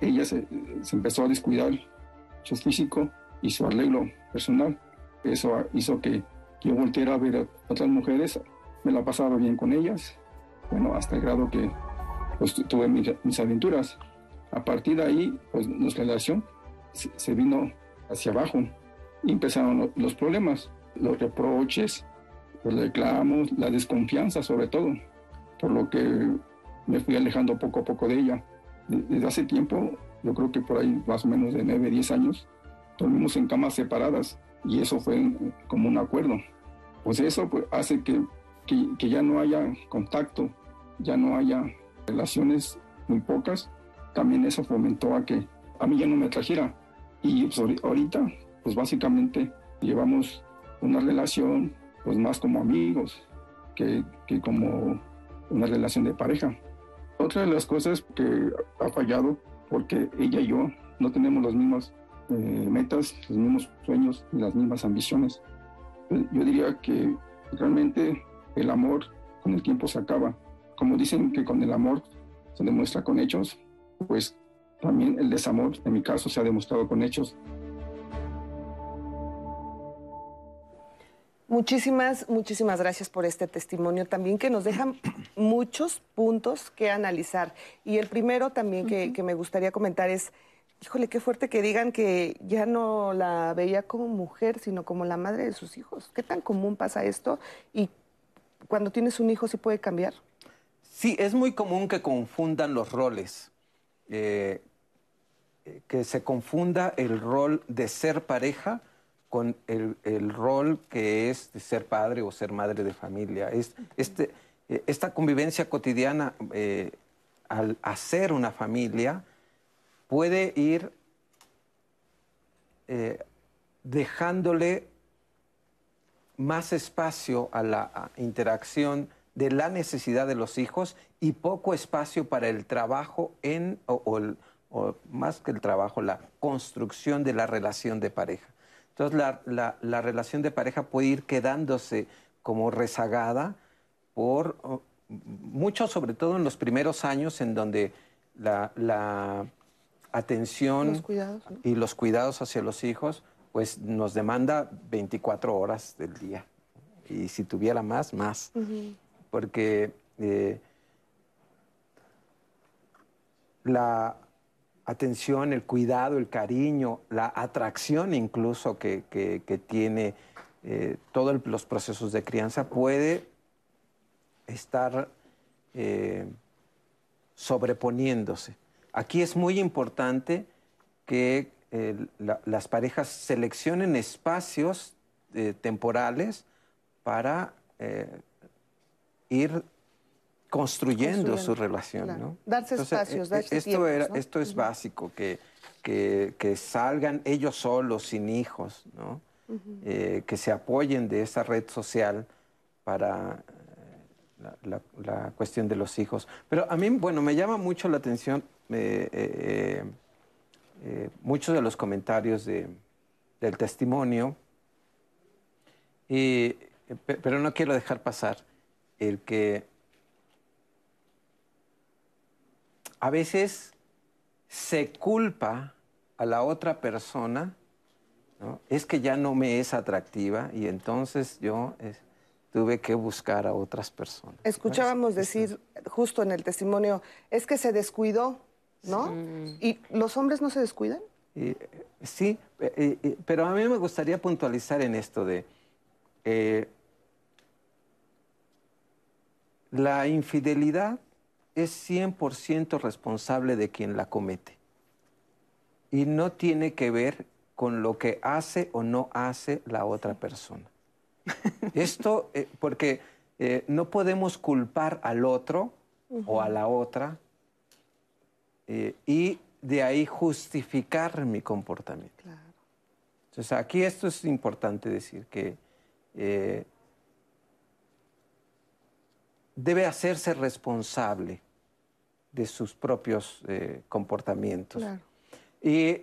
ella se, empezó a descuidar su físico y su arreglo personal. Eso hizo que yo volteara a ver a otras mujeres, me la pasaba bien con ellas, bueno, hasta el grado que pues, tuve mis, aventuras. A partir de ahí, pues nuestra relación se, vino hacia abajo y empezaron los problemas, los reproches, los reclamos, la desconfianza sobre todo, por lo que me fui alejando poco a poco de ella desde hace tiempo, yo creo que por ahí más o menos de 9, 10 años, dormimos en camas separadas y eso fue como un acuerdo. Pues eso pues, hace que, que, ya no haya contacto, ya no haya relaciones muy pocas. También eso fomentó a que a mí ya no me trajera. Y pues, ahorita, pues básicamente llevamos una relación pues más como amigos que, que como una relación de pareja. Otra de las cosas que ha fallado, porque ella y yo no tenemos las mismas eh, metas, los mismos sueños las mismas ambiciones. Eh, yo diría que realmente el amor con el tiempo se acaba. Como dicen que con el amor se demuestra con hechos, pues también el desamor, en mi caso, se ha demostrado con hechos. Muchísimas, muchísimas gracias por este testimonio también que nos dejan muchos puntos que analizar. Y el primero también que, que me gustaría comentar es, híjole, qué fuerte que digan que ya no la veía como mujer, sino como la madre de sus hijos. ¿Qué tan común pasa esto? Y cuando tienes un hijo, ¿sí puede cambiar? Sí, es muy común que confundan los roles. Eh, que se confunda el rol de ser pareja con el, rol que es de ser padre o ser madre de familia. Es, este, eh, esta convivencia cotidiana eh, al hacer una familia puede ir dejándole más espacio a la interacción de la necesidad de los hijos y poco espacio para el trabajo en, o, más que el trabajo, la construcción de la relación de pareja. Entonces la, la, relación de pareja puede ir quedándose como rezagada por mucho, sobre todo en los primeros años en donde la, atención y los cuidados hacia los hijos pues nos demanda 24 horas del día. Y si tuviera más, más porque eh, la atención, el cuidado, el cariño, la atracción incluso que, tiene eh, todos los procesos de crianza puede estar eh, sobreponiéndose. Aquí es muy importante que las parejas seleccionen espacios temporales para ir construyendo, su relación. ¿no? Darse espacios, e, darse esto, era, esto es básico, que, que, salgan ellos solos, sin hijos, ¿no? Eh, que se apoyen de esa red social para eh, la, cuestión de los hijos. Pero a mí, bueno, me llama mucho la atención eh, muchos de los comentarios de, del testimonio, pero no quiero dejar pasar el que a veces se culpa a la otra persona, es que ya no me es atractiva y entonces yo tuve que buscar a otras personas. Escuchábamos decir justo en el testimonio, es que se descuidó, ¿no? ¿Y los hombres no se descuidan? sí, eh, eh, pero a mí me gustaría puntualizar en esto de... Eh, la infidelidad es 100% responsable de quien la comete y no tiene que ver con lo que hace o no hace la otra persona. Esto, eh, porque eh, no podemos culpar al otro o a la otra eh, y de ahí justificar mi comportamiento. Entonces, aquí esto es importante decir que debe hacerse responsable de sus propios eh, comportamientos. Y,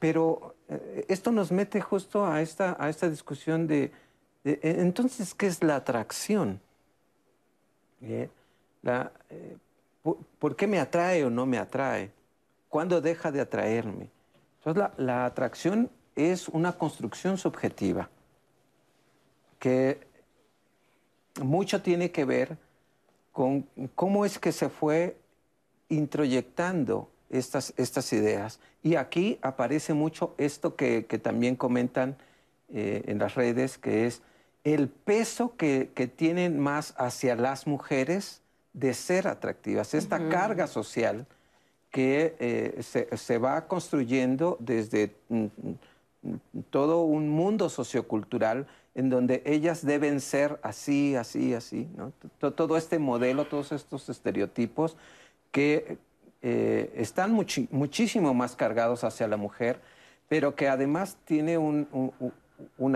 pero eh, esto nos mete justo a esta, a esta discusión de, e, entonces, ¿qué es la atracción? ¿Eh? La, por, qué me atrae o no me atrae? ¿Cuándo deja de atraerme? Entonces, la, la atracción es una construcción subjetiva que mucho tiene que ver con cómo es que se fue introyectando estas, estas ideas. Y aquí aparece mucho esto que, también comentan eh, en las redes, que es el peso que, tienen más hacia las mujeres de ser atractivas, esta carga social que eh, se, se, va construyendo desde mm, mm, todo un mundo sociocultural en donde ellas deben ser así, así, así. ¿no? Todo este modelo, todos estos estereotipos que eh, están muchísimo más cargados hacia la mujer, pero que además tiene un,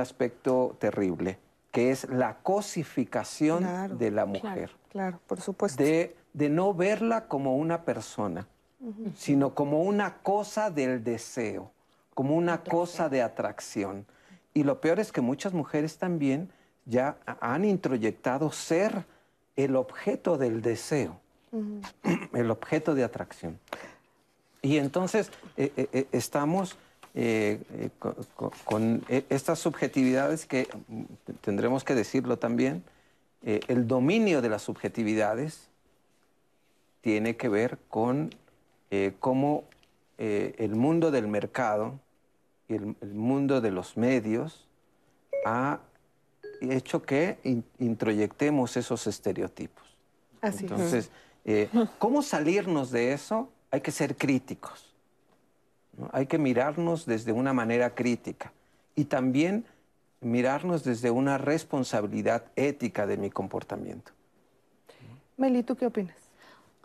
aspecto terrible, que es la cosificación de la mujer. Claro, por supuesto. De, no verla como una persona, sino como una cosa del deseo, como una cosa de atracción. Y lo peor es que muchas mujeres también ya han introyectado ser el objeto del deseo, el objeto de atracción. Y entonces eh, eh, eh, estamos con, estas subjetividades que tendremos que decirlo también, el dominio de las subjetividades tiene que ver con cómo el mundo del mercado y el, mundo de los medios ha hecho que introyectemos esos estereotipos. Así Entonces, ¿cómo salirnos de eso? hay que ser críticos. Hay que mirarnos desde una manera crítica y también mirarnos desde una responsabilidad ética de mi comportamiento. Meli, ¿tú qué opinas?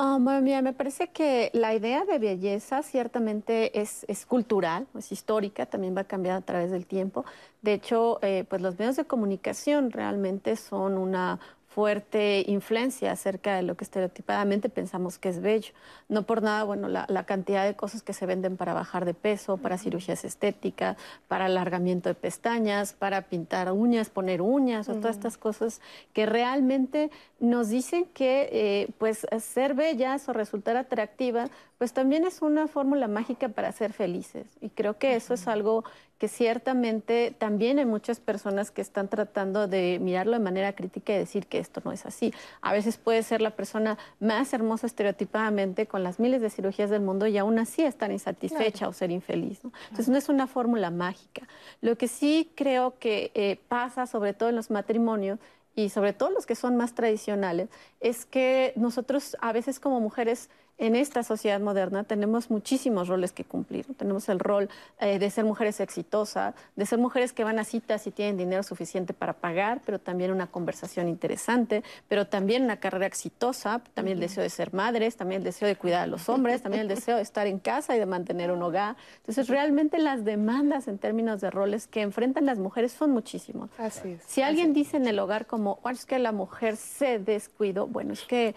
Ah, bueno, mira, me parece que la idea de belleza ciertamente es, cultural, es histórica, también va cambiando a través del tiempo. De hecho, eh, pues los medios de comunicación realmente son una fuerte influencia acerca de lo que estereotipadamente pensamos que es bello. No por nada, bueno, la, cantidad de cosas que se venden para bajar de peso, para cirugías estéticas, para alargamiento de pestañas, para pintar uñas, poner uñas, o todas estas cosas que realmente nos dicen que eh, pues ser bellas o resultar atractivas, pues también es una fórmula mágica para ser felices. Y creo que eso es algo que ciertamente también hay muchas personas que están tratando de mirarlo de manera crítica y decir que esto no es así. A veces puede ser la persona más hermosa estereotipadamente con las miles de cirugías del mundo y aún así estar insatisfecha o ser infeliz. Entonces no es una fórmula mágica. Lo que sí creo que eh, pasa, sobre todo en los matrimonios, y sobre todo los que son más tradicionales, es que nosotros a veces como mujeres en esta sociedad moderna tenemos muchísimos roles que cumplir. Tenemos el rol eh, de ser mujeres exitosas, de ser mujeres que van a citas y tienen dinero suficiente para pagar, pero también una conversación interesante, pero también una carrera exitosa, también el deseo de ser madres, también el deseo de cuidar a los hombres, también el deseo de estar en casa y de mantener un hogar. Entonces, realmente las demandas en términos de roles que enfrentan las mujeres son muchísimos. Así es. Si alguien dice en el hogar como, es que la mujer se descuidó, bueno, es que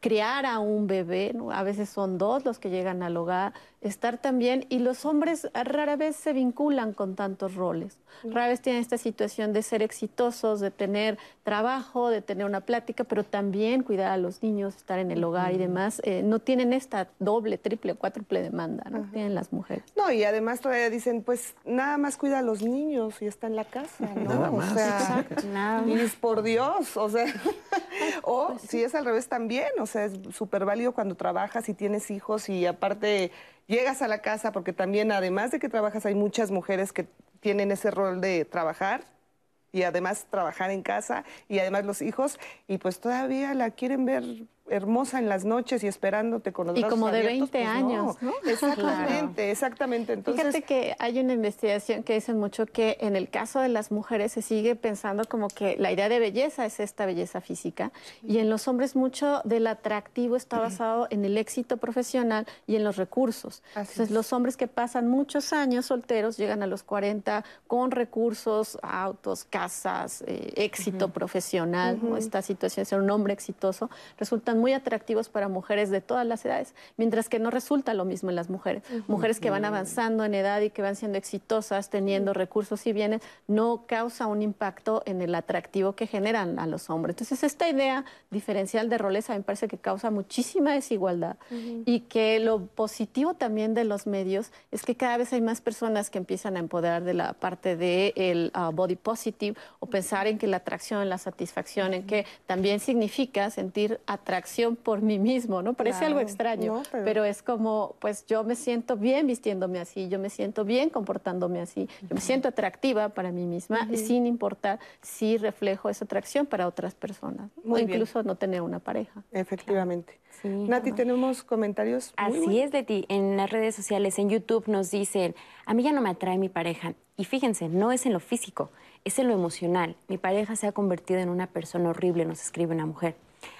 criar a un bebé, a veces son dos los que llegan al hogar, estar también, y los hombres rara vez se vinculan con tantos roles, rara vez tienen esta situación de ser exitosos, de tener trabajo, de tener una plática, pero también cuidar a los niños, estar en el hogar y demás, eh, no tienen esta doble, triple, cuádruple demanda, ¿no? Tienen las mujeres. No, y además todavía dicen, pues nada más cuida a los niños y está en la casa, ¿no? Nada más. O sea, y es por Dios, o sea, o pues si es al revés también, o sea, es súper válido cuando trabajas y tienes hijos y aparte llegas a la casa, porque también además de que trabajas hay muchas mujeres que tienen ese rol de trabajar y además trabajar en casa y además los hijos y pues todavía la quieren ver hermosa en las noches y esperándote con los y brazos como de 20 pues años, ¿no? Exactamente, exactamente. Entonces, Fíjate que hay una investigación que dice mucho que en el caso de las mujeres se sigue pensando como que la idea de belleza es esta belleza física y en los hombres mucho del atractivo está basado en el éxito profesional y en los recursos. Entonces, los hombres que pasan muchos años solteros llegan a los 40 con recursos, autos, casas, eh, éxito profesional, esta situación de ser un hombre exitoso, resultan muy atractivos para mujeres de todas las edades, mientras que no resulta lo mismo en las mujeres. Mujeres que van avanzando en edad y que van siendo exitosas, teniendo recursos y bienes, no causa un impacto en el atractivo que generan a los hombres. Entonces, esta idea diferencial de roles a mí me parece que causa muchísima desigualdad y que lo positivo también de los medios es que cada vez hay más personas que empiezan a empoderar de la parte del de ah, body positive o pensar en que la atracción, la satisfacción, en que también significa sentir atracción por mí mismo, ¿no? Parece algo extraño, pero... es como, pues yo me siento bien vistiéndome así, yo me siento bien comportándome así, yo me siento atractiva para mí misma, sin importar si reflejo esa atracción para otras personas, o incluso no tener una pareja. Efectivamente. Nati, tenemos comentarios. Así es, de ti. En las redes sociales, en YouTube, nos dicen, a mí ya no me atrae mi pareja. Y fíjense, no es en lo físico, es en lo emocional. Mi pareja se ha convertido en una persona horrible, nos escribe una mujer.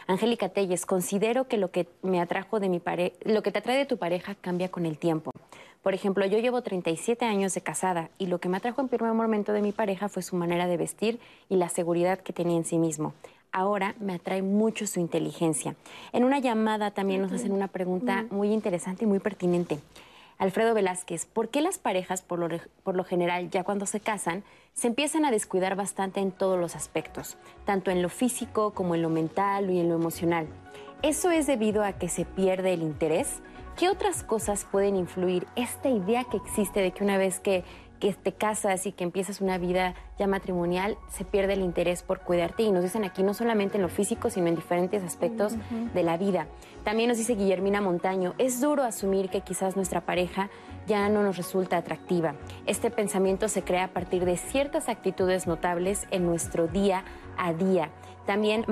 Angélica Telles, considero que lo que me atrajo de mi pare lo que te atrae de tu pareja cambia con el tiempo. Por ejemplo, yo llevo 37 años de casada y lo que me atrajo en primer momento de mi pareja fue su manera de vestir y la seguridad que tenía en sí mismo. ahora me atrae mucho su inteligencia. En una llamada también nos hacen una pregunta muy interesante y muy pertinente. Alfredo Velázquez, ¿por qué las parejas, por lo, por lo, general, ya cuando se casan, se empiezan a descuidar bastante en todos los aspectos, tanto en lo físico como en lo mental y en lo emocional? ¿Eso es debido a que se pierde el interés? ¿Qué otras cosas pueden influir esta idea que existe de que una vez que que te casas y que empiezas una vida ya matrimonial, se pierde el interés por cuidarte. Y nos dicen aquí no solamente en lo físico, sino en diferentes aspectos de la vida. También nos dice Guillermina Montaño, es duro asumir que quizás nuestra pareja ya no nos resulta atractiva. Este pensamiento se crea a partir de ciertas actitudes notables en nuestro día a día. También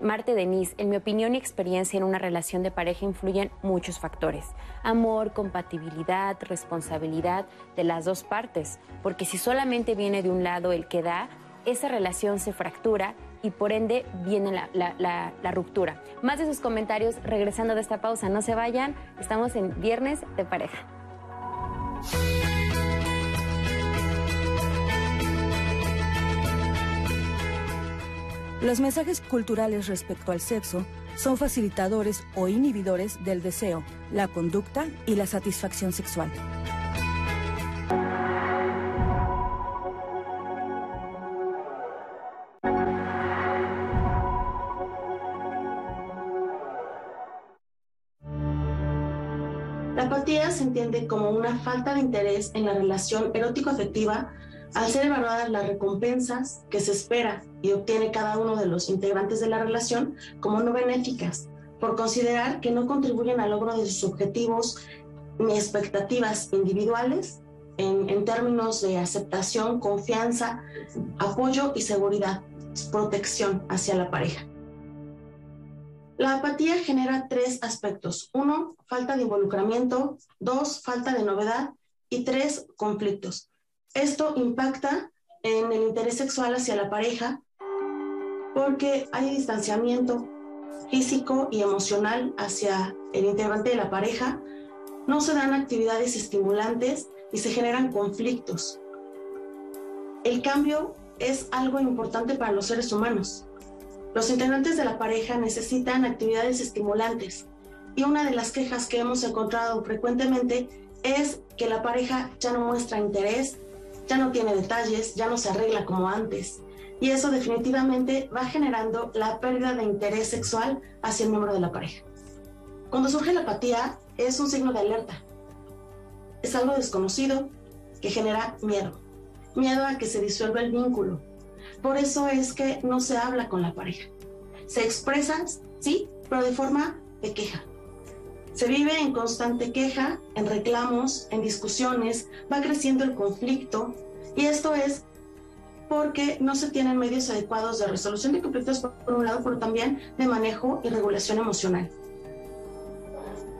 Marte Denise, en mi opinión y experiencia en una relación de pareja influyen muchos factores. Amor, compatibilidad, responsabilidad de las dos partes. Porque si solamente viene de un lado el que da, esa relación se fractura y por ende viene la, ruptura. Más de sus comentarios regresando de esta pausa. No se vayan, estamos en Viernes de Pareja. Los mensajes culturales respecto al sexo son facilitadores o inhibidores del deseo, la conducta y la satisfacción sexual. La apatía se entiende como una falta de interés en la relación erótico-afectiva al ser evaluadas las recompensas que se espera y obtiene cada uno de los integrantes de la relación como no benéficas, por considerar que no contribuyen al logro de sus objetivos ni expectativas individuales en, en términos de aceptación, confianza, apoyo y seguridad, protección hacia la pareja. La apatía genera tres aspectos. Uno, falta de involucramiento. Dos, falta de novedad. Y tres, conflictos. Esto impacta en el interés sexual hacia la pareja porque hay distanciamiento físico y emocional hacia el integrante de la pareja, no se dan actividades estimulantes y se generan conflictos. El cambio es algo importante para los seres humanos. Los integrantes de la pareja necesitan actividades estimulantes y una de las quejas que hemos encontrado frecuentemente es que la pareja ya no muestra interés, ya no tiene detalles, ya no se arregla como antes. Y eso definitivamente va generando la pérdida de interés sexual hacia el miembro de la pareja. Cuando surge la apatía es un signo de alerta. Es algo desconocido que genera miedo. Miedo a que se disuelva el vínculo. Por eso es que no se habla con la pareja. Se expresa, sí, pero de forma de queja. Se vive en constante queja, en reclamos, en discusiones, va creciendo el conflicto y esto es porque no se tienen medios adecuados de resolución de conflictos por un lado, pero también de manejo y regulación emocional.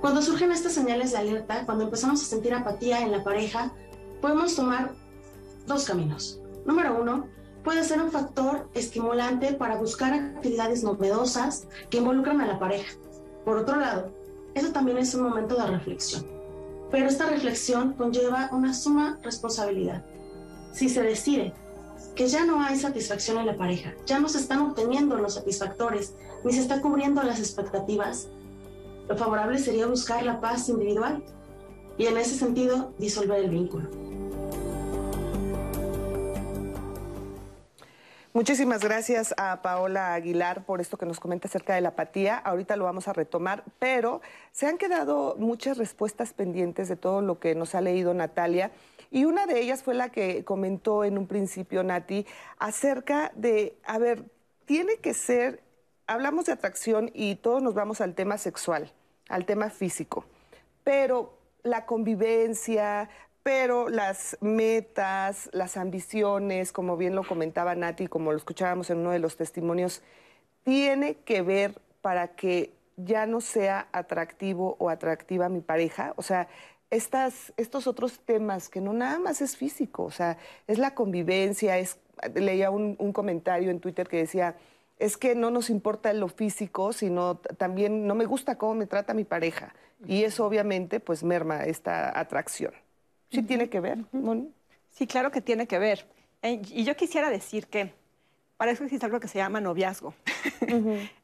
Cuando surgen estas señales de alerta, cuando empezamos a sentir apatía en la pareja, podemos tomar dos caminos. Número uno, puede ser un factor estimulante para buscar actividades novedosas que involucran a la pareja. Por otro lado, eso también es un momento de reflexión. Pero esta reflexión conlleva una suma responsabilidad. Si se decide que ya no hay satisfacción en la pareja, ya no se están obteniendo los satisfactores, ni se está cubriendo las expectativas, lo favorable sería buscar la paz individual y en ese sentido disolver el vínculo. Muchísimas gracias a Paola Aguilar por esto que nos comenta acerca de la apatía. Ahorita lo vamos a retomar, pero se han quedado muchas respuestas pendientes de todo lo que nos ha leído Natalia. Y una de ellas fue la que comentó en un principio Nati acerca de, a ver, tiene que ser, hablamos de atracción y todos nos vamos al tema sexual, al tema físico, pero la convivencia, pero las metas, las ambiciones, como bien lo comentaba Nati, como lo escuchábamos en uno de los testimonios, tiene que ver para que ya no sea atractivo o atractiva mi pareja. O sea, estas, estos otros temas que no nada más es físico, o sea, es la convivencia, es, leía un, un comentario en Twitter que decía, es que no nos importa lo físico, sino también no me gusta cómo me trata mi pareja. Y eso obviamente pues merma esta atracción. ¿Sí tiene que ver, Sí, claro que tiene que ver. Eh, y yo quisiera decir que para eso existe algo que se llama noviazgo.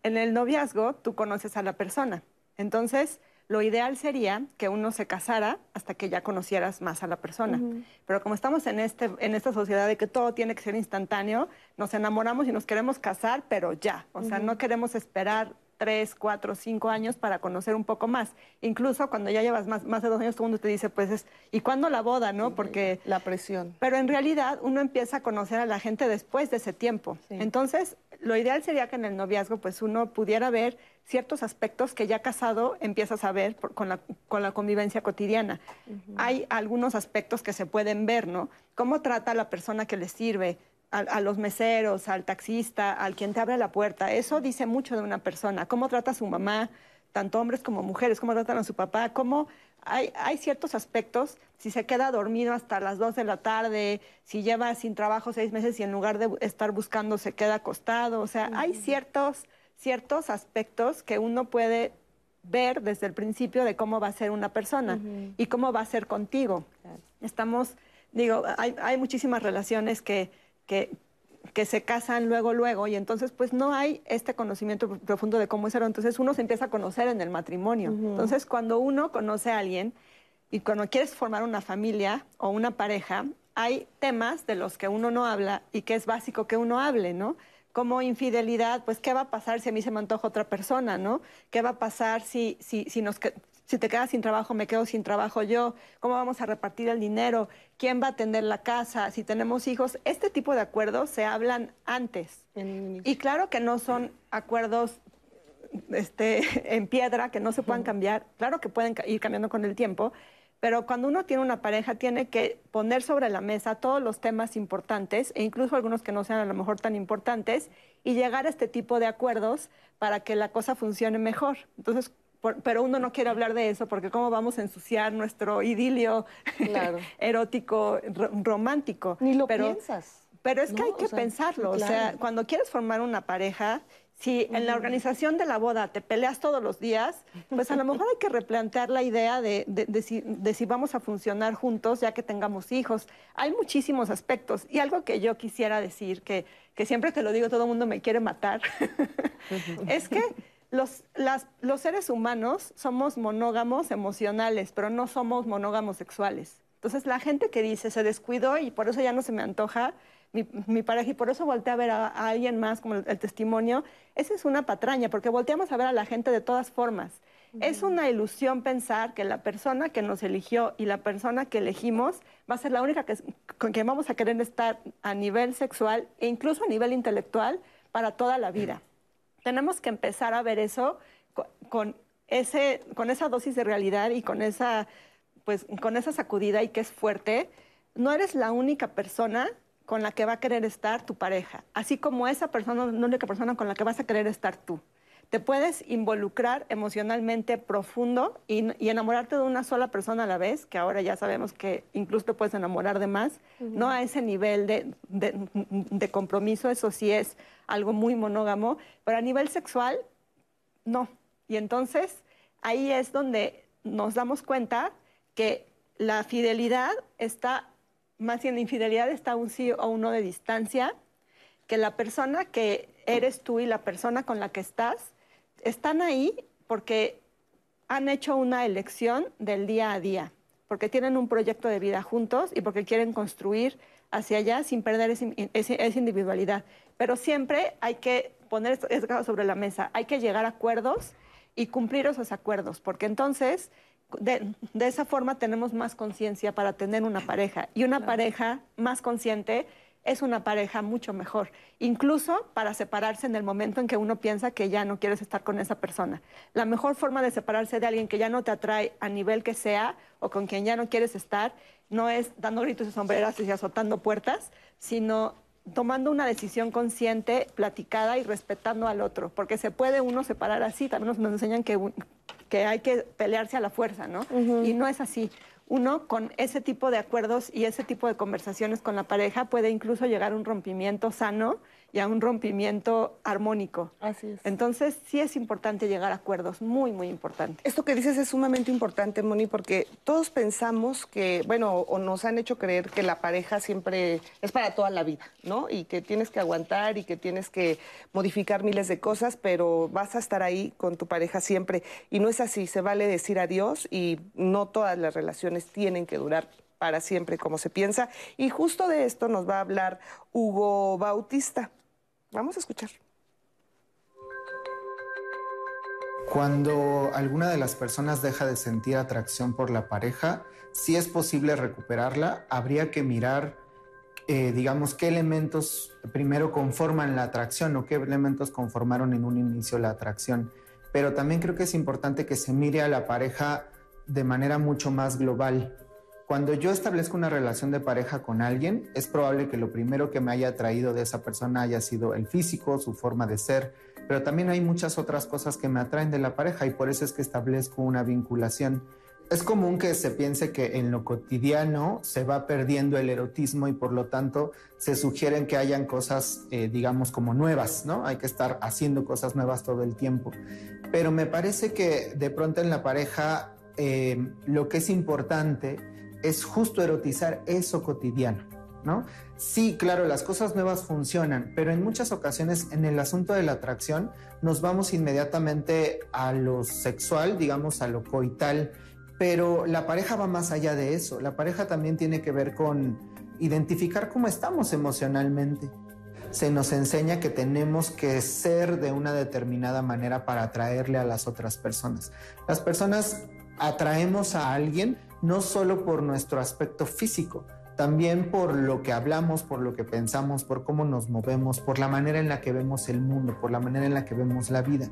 en el noviazgo tú conoces a la persona. Entonces, lo ideal sería que uno se casara hasta que ya conocieras más a la persona. Pero como estamos en, este, en esta sociedad de que todo tiene que ser instantáneo, nos enamoramos y nos queremos casar, pero ya. O sea, no queremos esperar tres, cuatro, cinco años para conocer un poco más. Incluso cuando ya llevas más, más de dos años, todo el mundo te dice, pues es, ¿y cuándo la boda, no? Porque... La presión. Pero en realidad uno empieza a conocer a la gente después de ese tiempo. Entonces, lo ideal sería que en el noviazgo, pues uno pudiera ver ciertos aspectos que ya casado empiezas a ver con, la, con, la, convivencia cotidiana. Hay algunos aspectos que se pueden ver, ¿no? Cómo trata a la persona que le sirve, a, los meseros, al taxista, al quien te abre la puerta. Eso dice mucho de una persona. Cómo trata a su mamá, tanto hombres como mujeres, cómo tratan a su papá, cómo hay, hay, ciertos aspectos, si se queda dormido hasta las 2 de la tarde, si lleva sin trabajo seis meses y en lugar de estar buscando se queda acostado, o sea, hay ciertos, ciertos aspectos que uno puede ver desde el principio de cómo va a ser una persona y cómo va a ser contigo. Estamos, digo, hay, hay muchísimas relaciones que que, que se casan luego, luego, y entonces pues no hay este conocimiento profundo de cómo es. Entonces uno se empieza a conocer en el matrimonio. Entonces cuando uno conoce a alguien y cuando quieres formar una familia o una pareja, hay temas de los que uno no habla y que es básico que uno hable, ¿no? Como infidelidad, pues qué va a pasar si a mí se me antoja otra persona, ¿no? ¿Qué va a pasar si, si, si nos, si te quedas sin trabajo, me quedo sin trabajo yo, cómo vamos a repartir el dinero, quién va a atender la casa, si tenemos hijos. Este tipo de acuerdos se hablan antes. Y claro que no son acuerdos este, en piedra, que no se puedan cambiar, claro que pueden ir cambiando con el tiempo, pero cuando uno tiene una pareja tiene que poner sobre la mesa todos los temas importantes e incluso algunos que no sean a lo mejor tan importantes y llegar a este tipo de acuerdos para que la cosa funcione mejor. Entonces, pero uno no quiere hablar de eso porque cómo vamos a ensuciar nuestro idilio erótico romántico. Ni lo pero, piensas. Pero es que hay que pensarlo. O sea, cuando quieres formar una pareja, si en la organización de la boda te peleas todos los días, pues a lo mejor hay que replantear la idea de, si, de, si, vamos a funcionar juntos ya que tengamos hijos. Hay muchísimos aspectos. Y algo que yo quisiera decir, que, que siempre que lo digo todo el mundo me quiere matar, es que los, los seres humanos somos monógamos emocionales, pero no somos monógamos sexuales. Entonces, la gente que dice se descuidó y por eso ya no se me antoja mi, pareja y por eso volteé a ver a, alguien más como el, testimonio, esa es una patraña, porque volteamos a ver a la gente de todas formas. Es una ilusión pensar que la persona que nos eligió y la persona que elegimos va a ser la única que, con quien vamos a querer estar a nivel sexual e incluso a nivel intelectual para toda la vida tenemos que empezar a ver eso con, esa dosis de realidad y con esa, pues, con esa sacudida y que es fuerte. No eres la única persona con la que va a querer estar tu pareja, así como esa persona no es la única persona con la que vas a querer estar tú. Te puedes involucrar emocionalmente profundo y, enamorarte de una sola persona a la vez, que ahora ya sabemos que incluso te puedes enamorar de más, no a ese nivel de, de compromiso, eso sí es algo muy monógamo, pero a nivel sexual, no. Y entonces ahí es donde nos damos cuenta que la fidelidad está, más bien la infidelidad está a un sí o un no de distancia, que la persona que eres tú y la persona con la que estás están ahí porque han hecho una elección del día a día, porque tienen un proyecto de vida juntos y porque quieren construir hacia allá sin perder esa individualidad. Pero siempre hay que poner esto sobre la mesa, hay que llegar a acuerdos y cumplir esos acuerdos, porque entonces de, esa forma tenemos más conciencia para tener una pareja. Y una pareja más consciente es una pareja mucho mejor, incluso para separarse en el momento en que uno piensa que ya no quieres estar con esa persona. La mejor forma de separarse de alguien que ya no te atrae a nivel que sea o con quien ya no quieres estar no es dando gritos y sombreras y azotando puertas, sino tomando una decisión consciente, platicada y respetando al otro, porque se puede uno separar así, también nos, enseñan que, que, hay que pelearse a la fuerza, ¿no? Y no es así uno con ese tipo de acuerdos y ese tipo de conversaciones con la pareja puede incluso llegar a un rompimiento sano y a un rompimiento armónico. Así es. Entonces, sí es importante llegar a acuerdos, muy, muy importante. Esto que dices es sumamente importante, Moni, porque todos pensamos que, bueno, o nos han hecho creer que la pareja siempre es para toda la vida, ¿no? Y que tienes que aguantar y que tienes que modificar miles de cosas, pero vas a estar ahí con tu pareja siempre. Y no es así, se vale decir adiós y no todas las relaciones tienen que durar para siempre como se piensa. Y justo de esto nos va a hablar Hugo Bautista. Vamos a escuchar. Cuando alguna de las personas deja de sentir atracción por la pareja, si es posible recuperarla, habría que mirar, eh, digamos, qué elementos primero conforman la atracción o qué elementos conformaron en un inicio la atracción. Pero también creo que es importante que se mire a la pareja de manera mucho más global. Cuando yo establezco una relación de pareja con alguien, es probable que lo primero que me haya atraído de esa persona haya sido el físico, su forma de ser, pero también hay muchas otras cosas que me atraen de la pareja y por eso es que establezco una vinculación. Es común que se piense que en lo cotidiano se va perdiendo el erotismo y por lo tanto se sugieren que hayan cosas, eh, digamos, como nuevas, ¿no? Hay que estar haciendo cosas nuevas todo el tiempo. Pero me parece que de pronto en la pareja eh, lo que es importante es justo erotizar eso cotidiano, ¿no? Sí, claro, las cosas nuevas funcionan, pero en muchas ocasiones en el asunto de la atracción nos vamos inmediatamente a lo sexual, digamos, a lo coital, pero la pareja va más allá de eso. La pareja también tiene que ver con identificar cómo estamos emocionalmente. Se nos enseña que tenemos que ser de una determinada manera para atraerle a las otras personas. Las personas atraemos a alguien no solo por nuestro aspecto físico, también por lo que hablamos, por lo que pensamos, por cómo nos movemos, por la manera en la que vemos el mundo, por la manera en la que vemos la vida.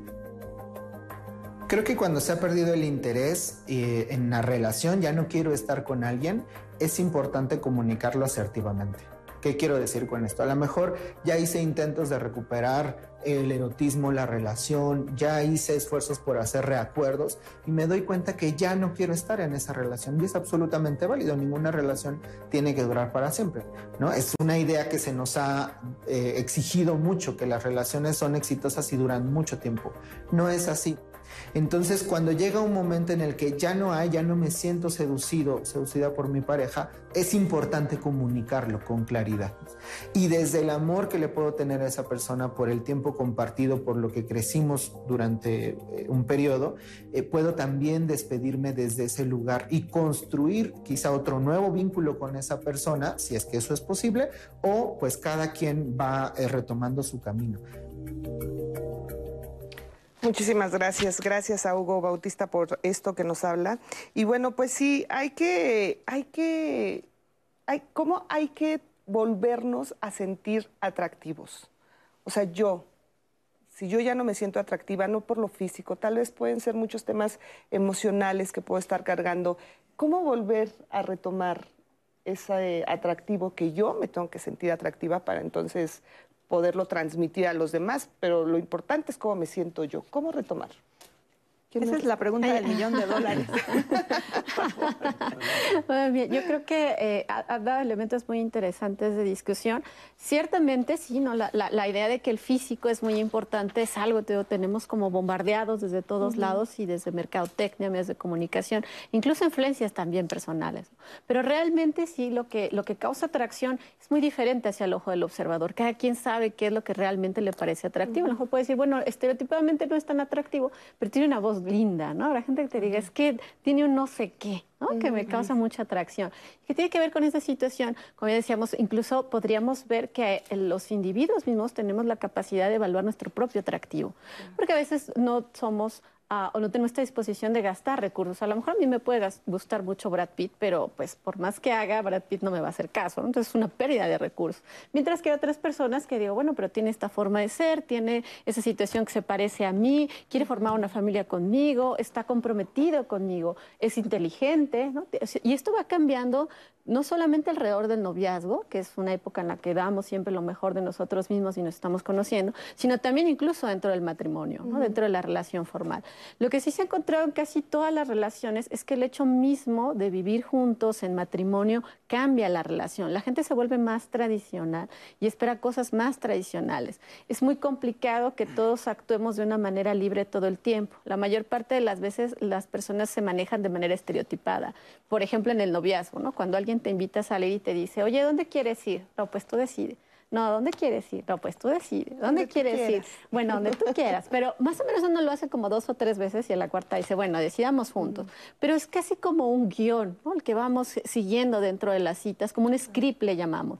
Creo que cuando se ha perdido el interés eh, en la relación, ya no quiero estar con alguien, es importante comunicarlo asertivamente. ¿Qué quiero decir con esto? A lo mejor ya hice intentos de recuperar el erotismo, la relación, ya hice esfuerzos por hacer reacuerdos y me doy cuenta que ya no quiero estar en esa relación y es absolutamente válido. Ninguna relación tiene que durar para siempre, ¿no? Es una idea que se nos ha eh, exigido mucho, que las relaciones son exitosas y duran mucho tiempo. No es así. Entonces, cuando llega un momento en el que ya no hay, ya no me siento seducido, seducida por mi pareja, es importante comunicarlo con claridad. Y desde el amor que le puedo tener a esa persona por el tiempo compartido, por lo que crecimos durante eh, un periodo, eh, puedo también despedirme desde ese lugar y construir quizá otro nuevo vínculo con esa persona, si es que eso es posible, o pues cada quien va eh, retomando su camino. Muchísimas gracias. Gracias a Hugo Bautista por esto que nos habla. Y bueno, pues sí, hay que, hay que, hay, ¿cómo hay que volvernos a sentir atractivos? O sea, yo, si yo ya no me siento atractiva, no por lo físico, tal vez pueden ser muchos temas emocionales que puedo estar cargando. ¿Cómo volver a retomar ese atractivo que yo me tengo que sentir atractiva para entonces poderlo transmitir a los demás, pero lo importante es cómo me siento yo, cómo retomar. Esa es la pregunta del millón de dólares. bien, yo creo que eh, ha, dado elementos muy interesantes de discusión. Ciertamente, sí, ¿no? La, idea de que el físico es muy importante es algo que tenemos como bombardeados desde todos lados y desde mercadotecnia, medios de comunicación, incluso influencias también personales. Pero realmente sí, lo que, lo que causa atracción es muy diferente hacia el ojo del observador. Cada quien sabe qué es lo que realmente le parece atractivo. A lo mejor puede decir, bueno, estereotipadamente no es tan atractivo, pero tiene una voz ¿no? Habrá gente que te diga, es que tiene un no sé qué, ¿no? Que me causa mucha atracción. Que tiene que ver con esa situación, como ya decíamos, incluso podríamos ver que los individuos mismos tenemos la capacidad de evaluar nuestro propio atractivo, porque a veces no somos o no tengo esta disposición de gastar recursos. A lo mejor a mí me puede gustar mucho Brad Pitt, pero pues por más que haga, Brad Pitt no me va a hacer caso. Entonces es una pérdida de recursos. Mientras que hay otras personas que digo, bueno, pero tiene esta forma de ser, tiene esa situación que se parece a mí, quiere formar una familia conmigo, está comprometido conmigo, es inteligente, ¿no? Y esto va cambiando no solamente alrededor del noviazgo, que es una época en la que damos siempre lo mejor de nosotros mismos y nos estamos conociendo, sino también incluso dentro del matrimonio, dentro de la relación formal. Lo que sí se ha encontrado en casi todas las relaciones es que el hecho mismo de vivir juntos en matrimonio cambia la relación. La gente se vuelve más tradicional y espera cosas más tradicionales. Es muy complicado que todos actuemos de una manera libre todo el tiempo. La mayor parte de las veces las personas se manejan de manera estereotipada. Por ejemplo, en el noviazgo, ¿no? Cuando alguien te invita a salir y te dice, oye, ¿dónde quieres ir? No, pues tú decides. No, ¿dónde quieres ir? No, pues tú decides. ¿Dónde, quieres ir? Bueno, donde tú quieras. Pero más o menos uno lo hace como dos o tres veces y a la cuarta dice, bueno, decidamos juntos. Pero es casi como un guion, ¿no? El que vamos siguiendo dentro de las citas, como un script le llamamos.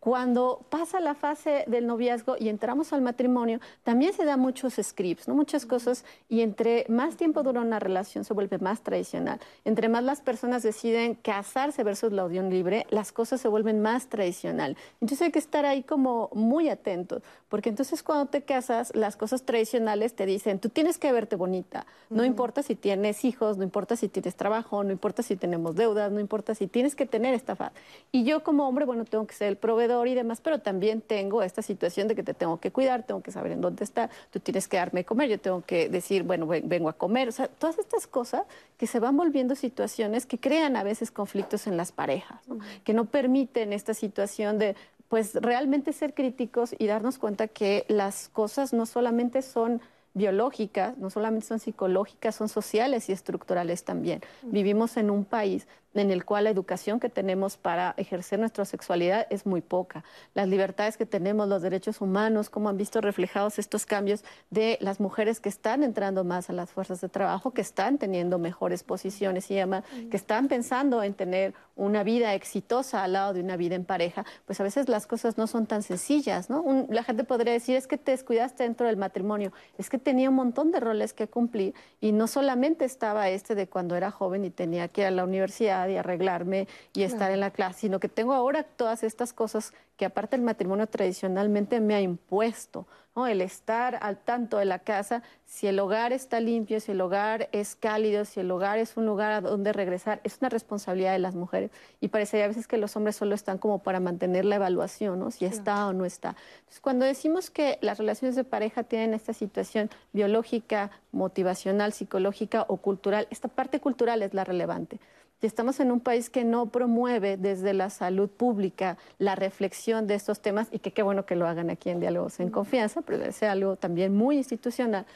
Cuando pasa la fase del noviazgo y entramos al matrimonio, también se dan muchos scripts, ¿no? muchas cosas, y entre más tiempo dura una relación se vuelve más tradicional. Entre más las personas deciden casarse versus la unión libre, las cosas se vuelven más tradicional. Entonces hay que estar ahí como muy atentos, porque entonces cuando te casas, las cosas tradicionales te dicen, tú tienes que verte bonita, no importa si tienes hijos, no importa si tienes trabajo, no importa si tenemos deudas, no importa si tienes que tener esta faz. Y yo como hombre, bueno, tengo que ser el proveedor y demás, pero también tengo esta situación de que te tengo que cuidar, tengo que saber en dónde está, tú tienes que darme comer, yo tengo que decir, bueno, vengo a comer, o sea, todas estas cosas que se van volviendo situaciones que crean a veces conflictos en las parejas, que no permiten esta situación de pues realmente ser críticos y darnos cuenta que las cosas no solamente son biológicas, no solamente son psicológicas, son sociales y estructurales también. Vivimos en un país en el cual la educación que tenemos para ejercer nuestra sexualidad es muy poca. Las libertades que tenemos, los derechos humanos, cómo han visto reflejados estos cambios de las mujeres que están entrando más a las fuerzas de trabajo, que están teniendo mejores posiciones y demás, que están pensando en tener una vida exitosa al lado de una vida en pareja, pues a veces las cosas no son tan sencillas, ¿no? la gente podría decir, es que te descuidaste dentro del matrimonio, es que tenía un montón de roles que cumplir y no solamente estaba este de cuando era joven y tenía que ir a la universidad, y arreglarme y estar en la clase, sino que tengo ahora todas estas cosas que aparte el matrimonio tradicionalmente me ha impuesto, ¿no? el estar al tanto de la casa, si el hogar está limpio, si el hogar es cálido, si el hogar es un lugar a donde regresar, es una responsabilidad de las mujeres y parecería a veces que los hombres solo están como para mantener la evaluación, ¿no? si está o no está. Entonces, cuando decimos que las relaciones de pareja tienen esta situación biológica, motivacional, psicológica o cultural, esta parte cultural es la relevante. Y estamos en un país que no promueve desde la salud pública la reflexión de estos temas y que qué bueno que lo hagan aquí en Diálogos en Confianza, pero debe ser algo también muy institucional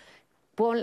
por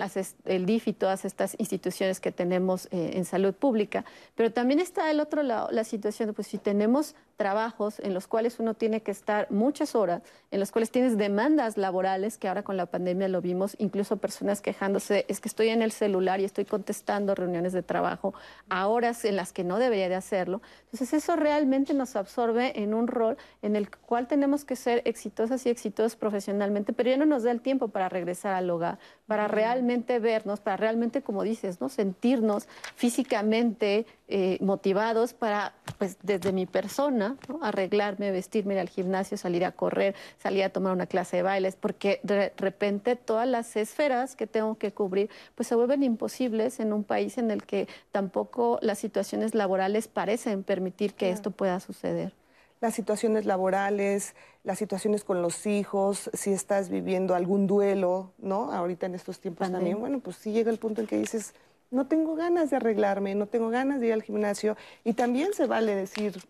el DIF y todas estas instituciones que tenemos eh, en salud pública. Pero también está del otro lado la situación pues si tenemos trabajos en los cuales uno tiene que estar muchas horas, en los cuales tienes demandas laborales, que ahora con la pandemia lo vimos, incluso personas quejándose, es que estoy en el celular y estoy contestando reuniones de trabajo a horas en las que no debería de hacerlo. Entonces eso realmente nos absorbe en un rol en el cual tenemos que ser exitosas y exitosos profesionalmente, pero ya no nos da el tiempo para regresar al hogar, para realmente vernos, para realmente, como dices, ¿no? sentirnos físicamente eh, motivados para, pues desde mi persona, arreglarme, vestirme, ir al gimnasio, salir a correr, salir a tomar una clase de bailes, porque de repente todas las esferas que tengo que cubrir, pues se vuelven imposibles en un país en el que tampoco las situaciones laborales parecen permitir que esto pueda suceder las situaciones laborales, las situaciones con los hijos, si estás viviendo algún duelo, ¿no? Ahorita en estos tiempos también, bueno, pues sí llega el punto en que dices, no tengo ganas de arreglarme, no tengo ganas de ir al gimnasio. Y también se vale decir,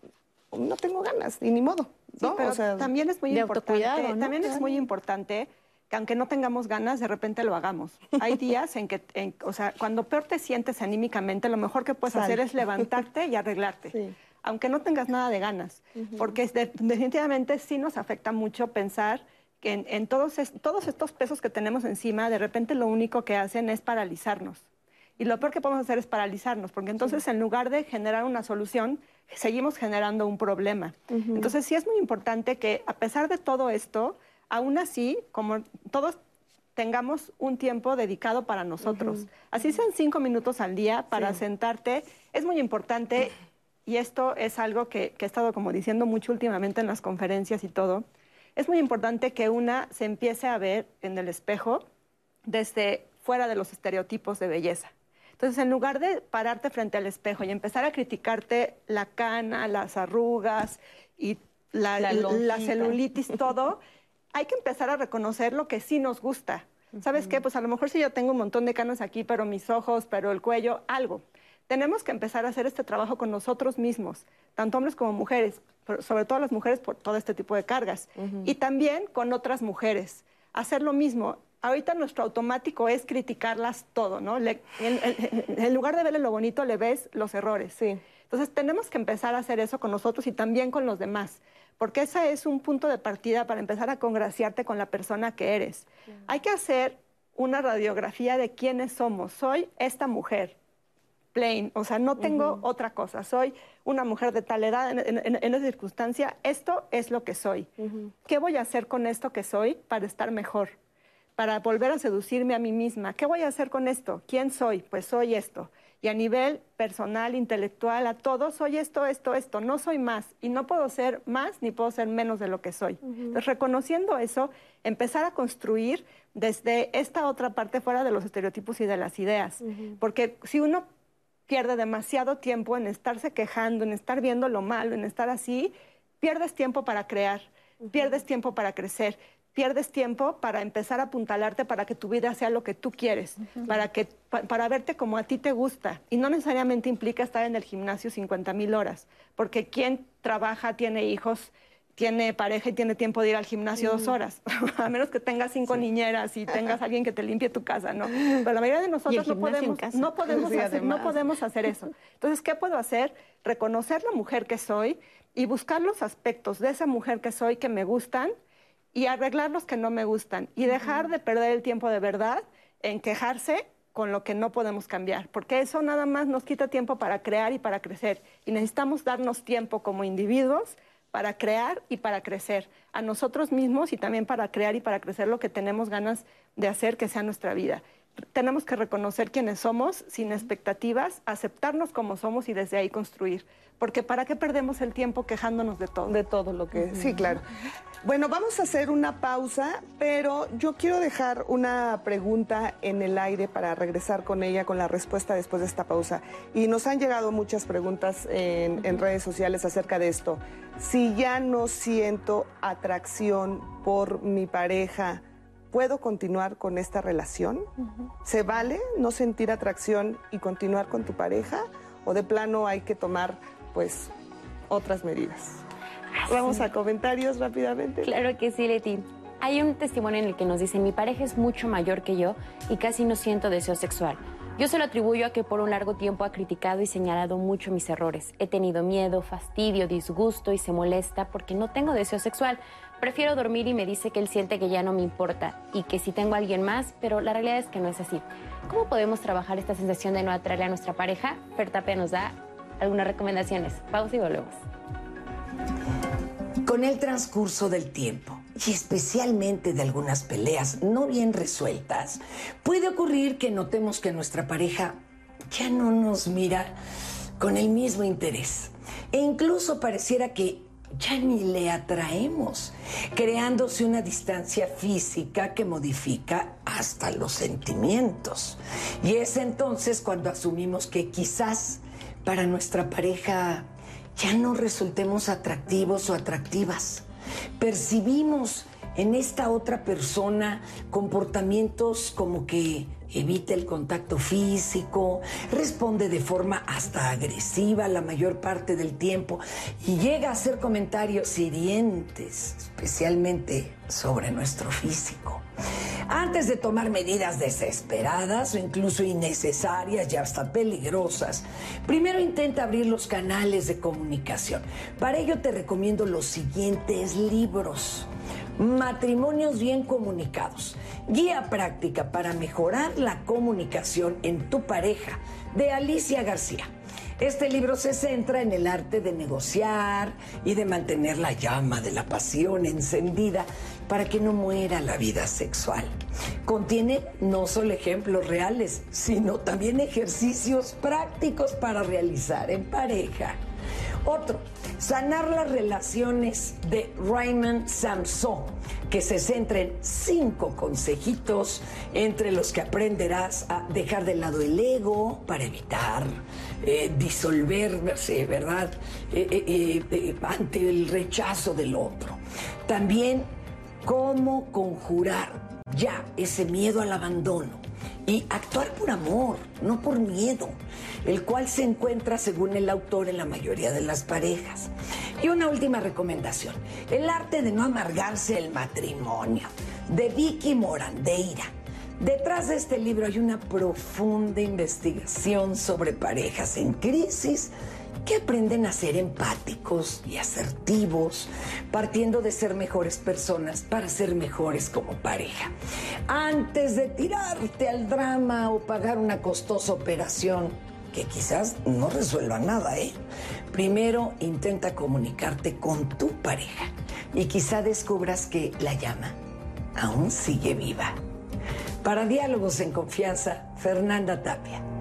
no tengo ganas, y ni modo. ¿no? pero también es muy importante, también es muy importante que aunque no tengamos ganas, de repente lo hagamos. Hay días en que, o sea, cuando peor te sientes anímicamente, lo mejor que puedes hacer es levantarte y arreglarte. Aunque no tengas nada de ganas, porque definitivamente sí nos afecta mucho pensar que en, todos, todos estos pesos que tenemos encima, de repente lo único que hacen es paralizarnos. Y lo peor que podemos hacer es paralizarnos, porque entonces en lugar de generar una solución, seguimos generando un problema. Entonces sí es muy importante que a pesar de todo esto, aún así, como todos tengamos un tiempo dedicado para nosotros. Así sean cinco minutos al día para sentarte, es muy importante y esto es algo que, que he estado como diciendo mucho últimamente en las conferencias y todo. Es muy importante que una se empiece a ver en el espejo desde fuera de los estereotipos de belleza. Entonces, en lugar de pararte frente al espejo y empezar a criticarte la cana, las arrugas y la, La la lonjita. celulitis, todo, hay que empezar a reconocer lo que sí nos gusta. ¿Sabes qué? Pues a lo mejor sí yo tengo un montón de canas aquí, pero mis ojos, pero el cuello, algo. Tenemos que empezar a hacer este trabajo con nosotros mismos, tanto hombres como mujeres, pero sobre todo las mujeres por todo este tipo de cargas. Y también con otras mujeres. Hacer lo mismo. Ahorita nuestro automático es criticarlas todo, ¿no? Le- en, en- en lugar de verle lo bonito, le ves los errores. Sí. Entonces tenemos que empezar a hacer eso con nosotros y también con los demás, porque ese es un punto de partida para empezar a congraciarte con la persona que eres. Hay que hacer una radiografía de quiénes somos. Soy esta mujer, plain, o sea, no tengo otra cosa. Soy una mujer de tal edad, en, en- en- esa circunstancia, esto es lo que soy. ¿Qué voy a hacer con esto que soy para estar mejor? Para volver a seducirme a mí misma. ¿Qué voy a hacer con esto? ¿Quién soy? Pues soy esto. Y a nivel personal, intelectual, a todos, soy esto, esto, esto. No soy más. Y no puedo ser más ni puedo ser menos de lo que soy. Entonces, reconociendo eso, empezar a construir desde esta otra parte fuera de los estereotipos y de las ideas. Porque si uno pierde demasiado tiempo en estarse quejando, en estar viendo lo malo, en estar así, pierdes tiempo para crear, pierdes tiempo para crecer, pierdes tiempo para empezar a apuntalarte para que tu vida sea lo que tú quieres, para, que, pa- para verte como a ti te gusta. Y no necesariamente implica estar en el gimnasio 50 mil horas, porque quien trabaja, tiene hijos, tiene pareja y tiene tiempo de ir al gimnasio dos horas, a menos que tengas cinco niñeras y tengas alguien que te limpie tu casa, ¿no? Pero la mayoría de nosotros no podemos, no podemos Sí, hacer, no podemos hacer eso. Entonces, ¿qué puedo hacer? Reconocer la mujer que soy y buscar los aspectos de esa mujer que soy que me gustan y arreglar los que no me gustan y dejar de perder el tiempo de verdad en quejarse con lo que no podemos cambiar, porque eso nada más nos quita tiempo para crear y para crecer. Y necesitamos darnos tiempo como individuos para crear y para crecer a nosotros mismos y también para crear y para crecer lo que tenemos ganas de hacer que sea nuestra vida. Tenemos que reconocer quiénes somos sin expectativas, aceptarnos como somos y desde ahí construir. Porque ¿para qué perdemos el tiempo quejándonos de todo? De todo lo que... Sí, claro. Bueno, vamos a hacer una pausa, pero yo quiero dejar una pregunta en el aire para regresar con ella, con la respuesta después de esta pausa. Y nos han llegado muchas preguntas en, en redes sociales acerca de esto. Si ya no siento atracción por mi pareja, ¿puedo continuar con esta relación? ¿Se vale no sentir atracción y continuar con tu pareja? ¿O de plano hay que tomar, pues, otras medidas? Vamos a comentarios rápidamente. Claro que sí, Leti. Hay un testimonio en el que nos dice, mi pareja es mucho mayor que yo y casi no siento deseo sexual. Yo se lo atribuyo a que por un largo tiempo ha criticado y señalado mucho mis errores. He tenido miedo, fastidio, disgusto y se molesta porque no tengo deseo sexual. Prefiero dormir y me dice que él siente que ya no me importa y que si tengo a alguien más, pero la realidad es que no es así. ¿Cómo podemos trabajar esta sensación de no atraerle a nuestra pareja? Fer Tapia nos da algunas recomendaciones. Pausa y volvemos. Con el transcurso del tiempo y especialmente de algunas peleas no bien resueltas, puede ocurrir que notemos que nuestra pareja ya no nos mira con el mismo interés e incluso pareciera que ya ni le atraemos, creándose una distancia física que modifica hasta los sentimientos. Y es entonces cuando asumimos que quizás para nuestra pareja ya no resultemos atractivos o atractivas. Percibimos en esta otra persona comportamientos como que evita el contacto físico, responde de forma hasta agresiva la mayor parte del tiempo y llega a hacer comentarios hirientes, especialmente sobre nuestro físico. Antes de tomar medidas desesperadas o incluso innecesarias y hasta peligrosas, primero intenta abrir los canales de comunicación. Para ello te recomiendo los siguientes libros. Matrimonios bien comunicados. Guía práctica para mejorar la comunicación en tu pareja de Alicia García. Este libro se centra en el arte de negociar y de mantener la llama de la pasión encendida para que no muera la vida sexual. Contiene no solo ejemplos reales, sino también ejercicios prácticos para realizar en pareja. Otro, Sanar las relaciones de Raymond Samson, que se centra en cinco consejitos entre los que aprenderás a dejar de lado el ego para evitar eh, disolverse, ¿verdad? Eh, eh, ante el rechazo del otro. También cómo conjurar ya ese miedo al abandono y actuar por amor, no por miedo, el cual se encuentra, según el autor, en la mayoría de las parejas. Y una última recomendación, El arte de no amargarse el matrimonio, de Vicky Morandeira. Detrás de este libro hay una profunda investigación sobre parejas en crisis que aprenden a ser empáticos y asertivos, partiendo de ser mejores personas para ser mejores como pareja. Antes de tirarte al drama o pagar una costosa operación, que quizás no resuelva nada, ¿eh? Primero intenta comunicarte con tu pareja y quizá descubras que la llama aún sigue viva. Para diálogos en confianza, Fernanda Tapia.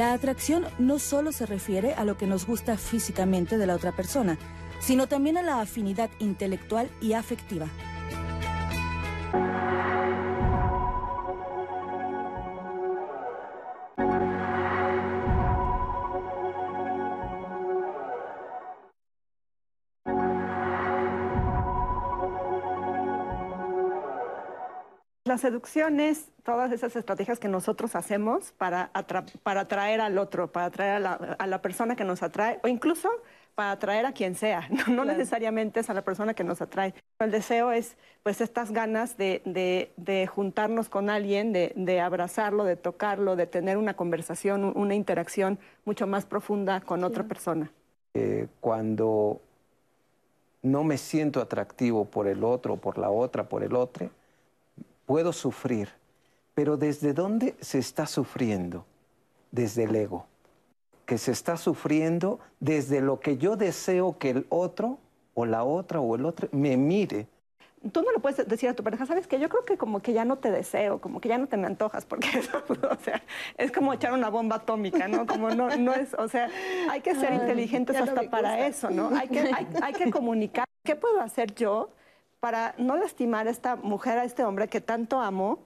La atracción no solo se refiere a lo que nos gusta físicamente de la otra persona, sino también a la afinidad intelectual y afectiva. La seducción es todas esas estrategias que nosotros hacemos para, para atraer al otro, para atraer a la, persona que nos atrae o incluso para atraer a quien sea, no, necesariamente es a la persona que nos atrae. El deseo es pues estas ganas de, juntarnos con alguien, de, abrazarlo, de tocarlo, de tener una conversación, una interacción mucho más profunda con otra persona. Eh, cuando no me siento atractivo por el otro, por la otra, por el otro, puedo sufrir, pero ¿desde dónde se está sufriendo? Desde el ego, que se está sufriendo desde lo que yo deseo que el otro o la otra o el otro me mire. Tú no le puedes decir a tu pareja, sabes que yo creo que como que ya no te deseo, como que ya no te me antojas, porque eso, o sea, es como echar una bomba atómica, ¿no? Como no, no es, o sea, hay que ser inteligentes hasta para eso, ¿no? Hay que, hay, hay que comunicar. ¿Qué puedo hacer yo para no lastimar a esta mujer, a este hombre que tanto amo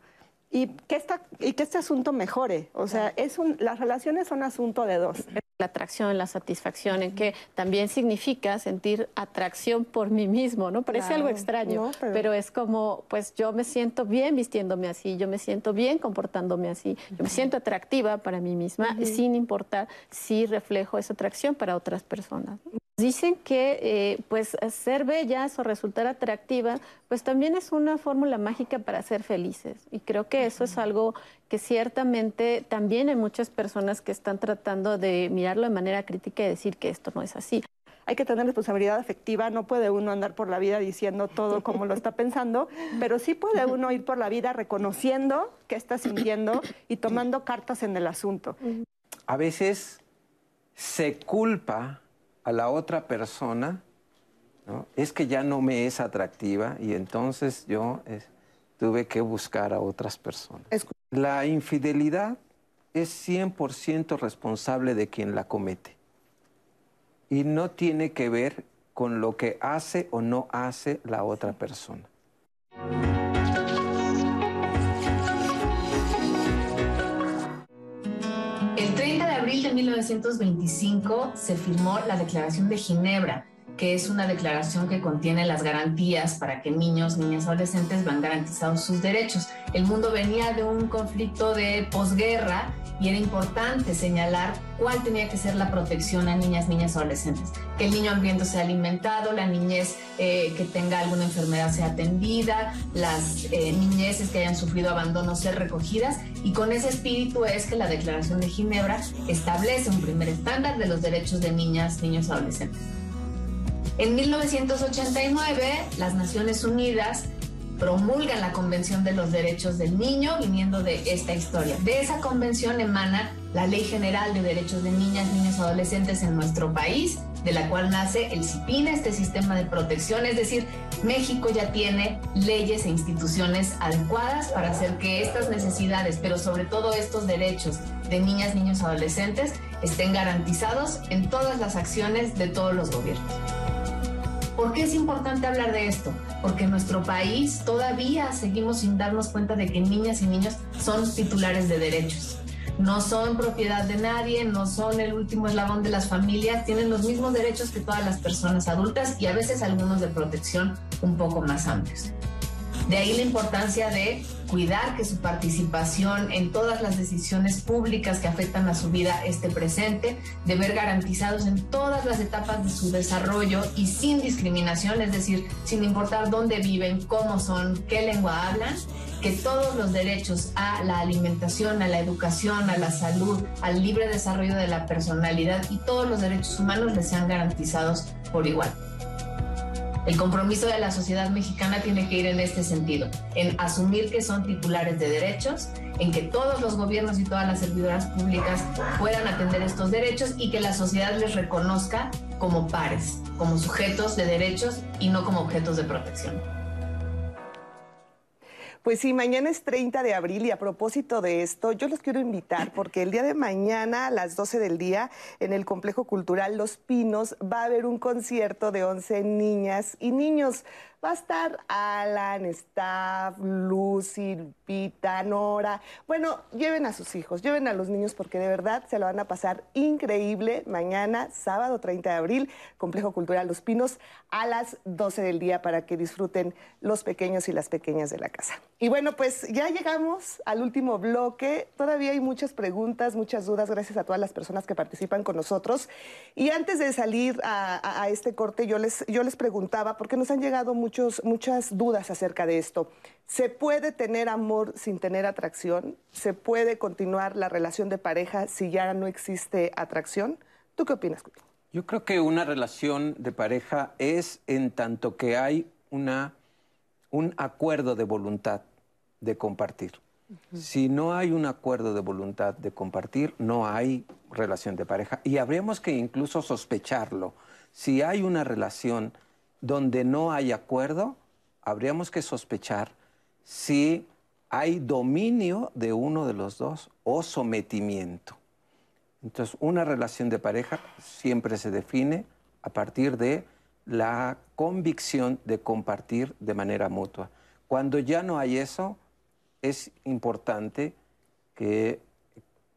y que, esta, y que este asunto mejore. O sea, es un, las relaciones son asunto de dos. La atracción, la satisfacción, en que también significa sentir atracción por mí mismo, ¿no? Parece algo extraño, pero... es como, pues yo me siento bien vistiéndome así, yo me siento bien comportándome así, yo me siento atractiva para mí misma, sin importar si reflejo esa atracción para otras personas. Dicen que eh, pues ser bellas o resultar atractiva pues también es una fórmula mágica para ser felices y creo que eso es algo que ciertamente también hay muchas personas que están tratando de mirarlo de manera crítica y decir que esto no es así. Hay que tener responsabilidad afectiva, no puede uno andar por la vida diciendo todo como lo está pensando, pero sí puede uno ir por la vida reconociendo qué está sintiendo y tomando cartas en el asunto. A veces se culpa a la otra persona, es que ya no me es atractiva y entonces yo eh, tuve que buscar a otras personas. La infidelidad es 100% responsable de quien la comete y no tiene que ver con lo que hace o no hace la otra persona. de 1925 se firmó la Declaración de Ginebra, que es una declaración que contiene las garantías para que niños, niñas, adolescentes vean garantizados sus derechos. El mundo venía de un conflicto de posguerra y era importante señalar cuál tenía que ser la protección a niñas, niñas, adolescentes. Que el niño hambriento sea alimentado, la niñez eh, que tenga alguna enfermedad sea atendida, las eh, niñeces que hayan sufrido abandono ser recogidas y con ese espíritu es que la Declaración de Ginebra establece un primer estándar de los derechos de niñas, niños, adolescentes. En 1989, las Naciones Unidas promulgan la Convención de los Derechos del Niño, viniendo de esta historia. De esa convención emana la Ley General de Derechos de Niñas, Niños y Adolescentes en nuestro país, de la cual nace el CIPINA, este sistema de protección. Es decir, México ya tiene leyes e instituciones adecuadas para hacer que estas necesidades, pero sobre todo estos derechos de niñas, niños y adolescentes estén garantizados en todas las acciones de todos los gobiernos. ¿Por qué es importante hablar de esto? Porque en nuestro país todavía seguimos sin darnos cuenta de que niñas y niños son titulares de derechos. No son propiedad de nadie, no son el último eslabón de las familias, tienen los mismos derechos que todas las personas adultas y a veces algunos de protección un poco más amplios. De ahí la importancia de cuidar que su participación en todas las decisiones públicas que afectan a su vida esté presente, de ver garantizados en todas las etapas de su desarrollo y sin discriminación, es decir, sin importar dónde viven, cómo son, qué lengua hablan, que todos los derechos a la alimentación, a la educación, a la salud, al libre desarrollo de la personalidad y todos los derechos humanos les sean garantizados por igual. El compromiso de la sociedad mexicana tiene que ir en este sentido, en asumir que son titulares de derechos, en que todos los gobiernos y todas las servidoras públicas puedan atender estos derechos y que la sociedad les reconozca como pares, como sujetos de derechos y no como objetos de protección. Pues sí, mañana es 30 de abril y a propósito de esto, yo los quiero invitar porque el día de mañana a las 12 del día en el Complejo Cultural Los Pinos va a haber un concierto de 11 niñas y niños. Va a estar Alan, Staff, Lucy, Lupita, Nora. Bueno, lleven a sus hijos, lleven a los niños porque de verdad se lo van a pasar increíble mañana, sábado 30 de abril, Complejo Cultural Los Pinos, a las 12 del día para que disfruten los pequeños y las pequeñas de la casa. Y bueno, pues ya llegamos al último bloque. Todavía hay muchas preguntas, muchas dudas, gracias a todas las personas que participan con nosotros. Y antes de salir a, este corte, yo les, yo les preguntaba, porque nos han llegado muchos muchas dudas acerca de esto. ¿Se puede tener amor sin tener atracción? ¿Se puede continuar la relación de pareja si ya no existe atracción? ¿Tú qué opinas? Yo creo que una relación de pareja es en tanto que hay una, un acuerdo de voluntad de compartir. Si no hay un acuerdo de voluntad de compartir, no hay relación de pareja. Y habríamos que incluso sospecharlo. Si hay una relación donde no hay acuerdo, habríamos que sospechar si hay dominio de uno de los dos o sometimiento. Entonces, una relación de pareja siempre se define a partir de la convicción de compartir de manera mutua. Cuando ya no hay eso, es importante que,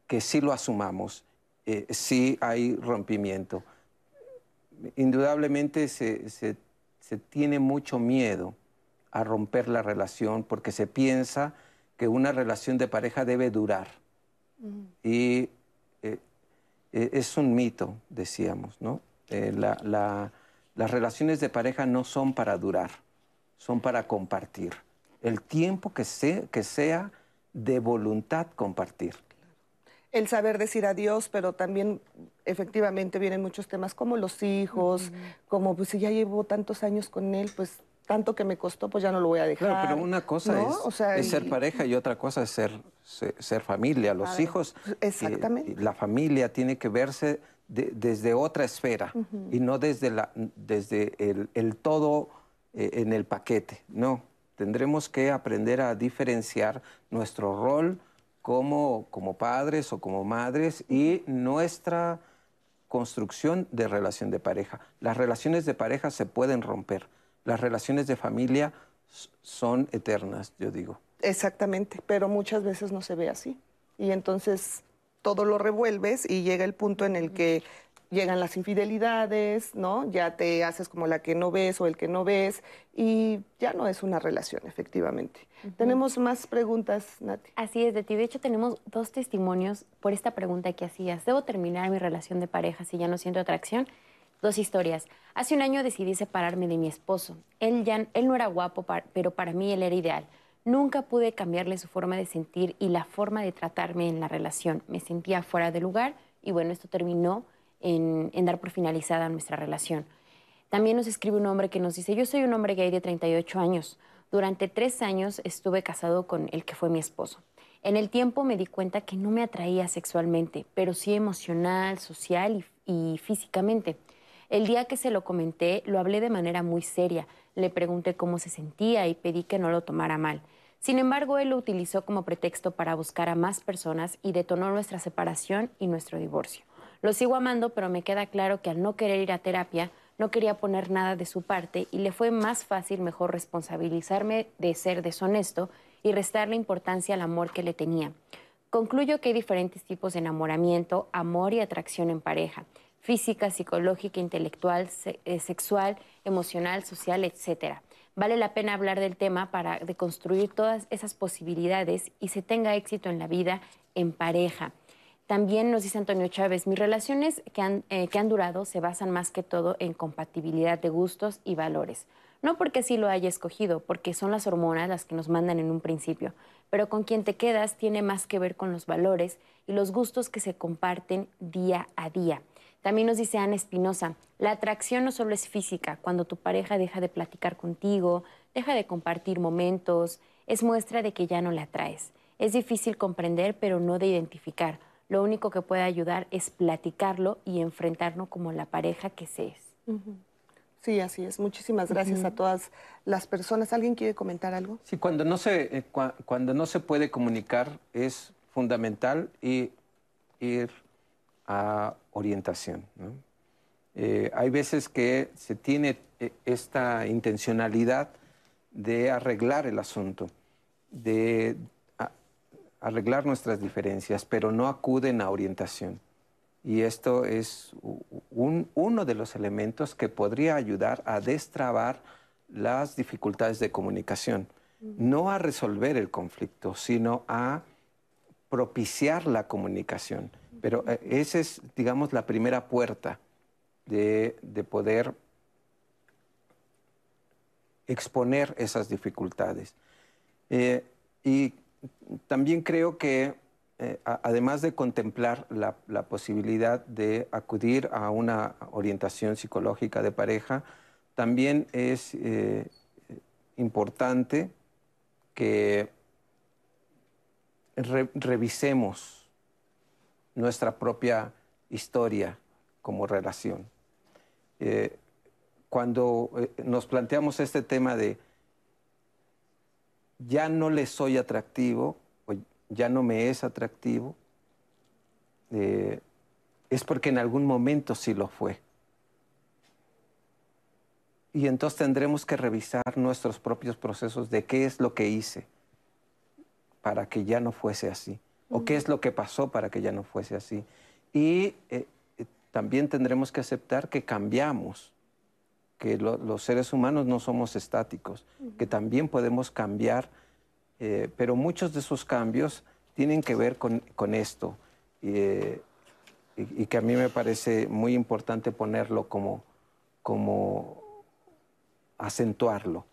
que sí lo asumamos, eh, sí hay rompimiento. Indudablemente se, se se tiene mucho miedo a romper la relación porque se piensa que una relación de pareja debe durar. Y eh, eh, es un mito, decíamos, ¿no? Eh, las relaciones de pareja no son para durar, son para compartir. El tiempo que, que sea de voluntad compartir el saber decir adiós, pero también efectivamente vienen muchos temas como los hijos, como pues si ya llevo tantos años con él, pues tanto que me costó, pues ya no lo voy a dejar. Claro, pero una cosa es, ser pareja y otra cosa es ser, ser, familia. Los hijos, Exactamente. la familia tiene que verse desde otra esfera y no desde, la, desde el, todo eh, en el paquete. No, tendremos que aprender a diferenciar nuestro rol como, como padres o como madres y nuestra construcción de relación de pareja. Las relaciones de pareja se pueden romper, las relaciones de familia son eternas, yo digo. Exactamente, pero muchas veces no se ve así. Y entonces todo lo revuelves y llega el punto en el que llegan las infidelidades, ¿no? Ya te haces como la que no ves o el que no ves y ya no es una relación, efectivamente. Tenemos más preguntas, Nati. Así es, de ti. De hecho, tenemos dos testimonios por esta pregunta que hacías. ¿Debo terminar mi relación de pareja si ya no siento atracción? Dos historias. Hace un año decidí separarme de mi esposo. Él, ya, él no era guapo, pero para mí él era ideal. Nunca pude cambiarle su forma de sentir y la forma de tratarme en la relación. Me sentía fuera de lugar y bueno, esto terminó en, dar por finalizada nuestra relación. También nos escribe un hombre que nos dice, yo soy un hombre gay de 38 años. Durante tres años estuve casado con el que fue mi esposo. En el tiempo me di cuenta que no me atraía sexualmente, pero sí emocional, social y, y físicamente. El día que se lo comenté, lo hablé de manera muy seria. Le pregunté cómo se sentía y pedí que no lo tomara mal. Sin embargo, él lo utilizó como pretexto para buscar a más personas y detonó nuestra separación y nuestro divorcio. Lo sigo amando, pero me queda claro que al no querer ir a terapia, no quería poner nada de su parte y le fue más fácil mejor responsabilizarme de ser deshonesto y restarle importancia al amor que le tenía. Concluyo que hay diferentes tipos de enamoramiento, amor y atracción en pareja, física, psicológica, intelectual, eh, sexual, emocional, social, etc. Vale la pena hablar del tema para deconstruir todas esas posibilidades y se tenga éxito en la vida en pareja. También nos dice Antonio Chávez, mis relaciones que han, eh, que han durado se basan más que todo en compatibilidad de gustos y valores. No porque sí lo haya escogido, porque son las hormonas las que nos mandan en un principio, pero con quien te quedas tiene más que ver con los valores y los gustos que se comparten día a día. También nos dice Ana Espinosa, la atracción no solo es física, cuando tu pareja deja de platicar contigo, deja de compartir momentos, es muestra de que ya no le atraes. Es difícil comprender, pero no de identificar lo único que puede ayudar es platicarlo y enfrentarnos como la pareja que se es. Sí, así es. Muchísimas gracias a todas las personas. ¿Alguien quiere comentar algo? Sí, cuando no se, eh, cuando no se puede comunicar es fundamental ir, ir a orientación. Eh, hay veces que se tiene eh, esta intencionalidad de arreglar el asunto, de arreglar nuestras diferencias, pero no acuden a orientación. Y esto es uno de los elementos que podría ayudar a destrabar las dificultades de comunicación. No a resolver el conflicto, sino a propiciar la comunicación. Pero eh, esa es, digamos, la primera puerta de, poder exponer esas dificultades. Eh, y también creo que eh, además de contemplar la, posibilidad de acudir a una orientación psicológica de pareja, también es eh, importante que revisemos nuestra propia historia como relación. Eh, cuando nos planteamos este tema de ya no le soy atractivo, o ya no me es atractivo, eh, es porque en algún momento sí lo fue. Y entonces tendremos que revisar nuestros propios procesos de qué es lo que hice para que ya no fuese así, o qué es lo que pasó para que ya no fuese así. Y eh, eh, también tendremos que aceptar que cambiamos que los seres humanos no somos estáticos, que también podemos cambiar, eh, pero muchos de esos cambios tienen que ver con, esto eh, y, que a mí me parece muy importante ponerlo como, como acentuarlo.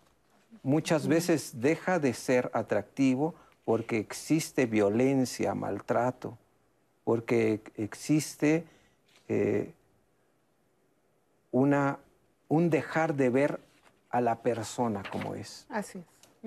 Muchas veces deja de ser atractivo porque existe violencia, maltrato, porque existe eh, una un dejar de ver a la persona como es. Así es.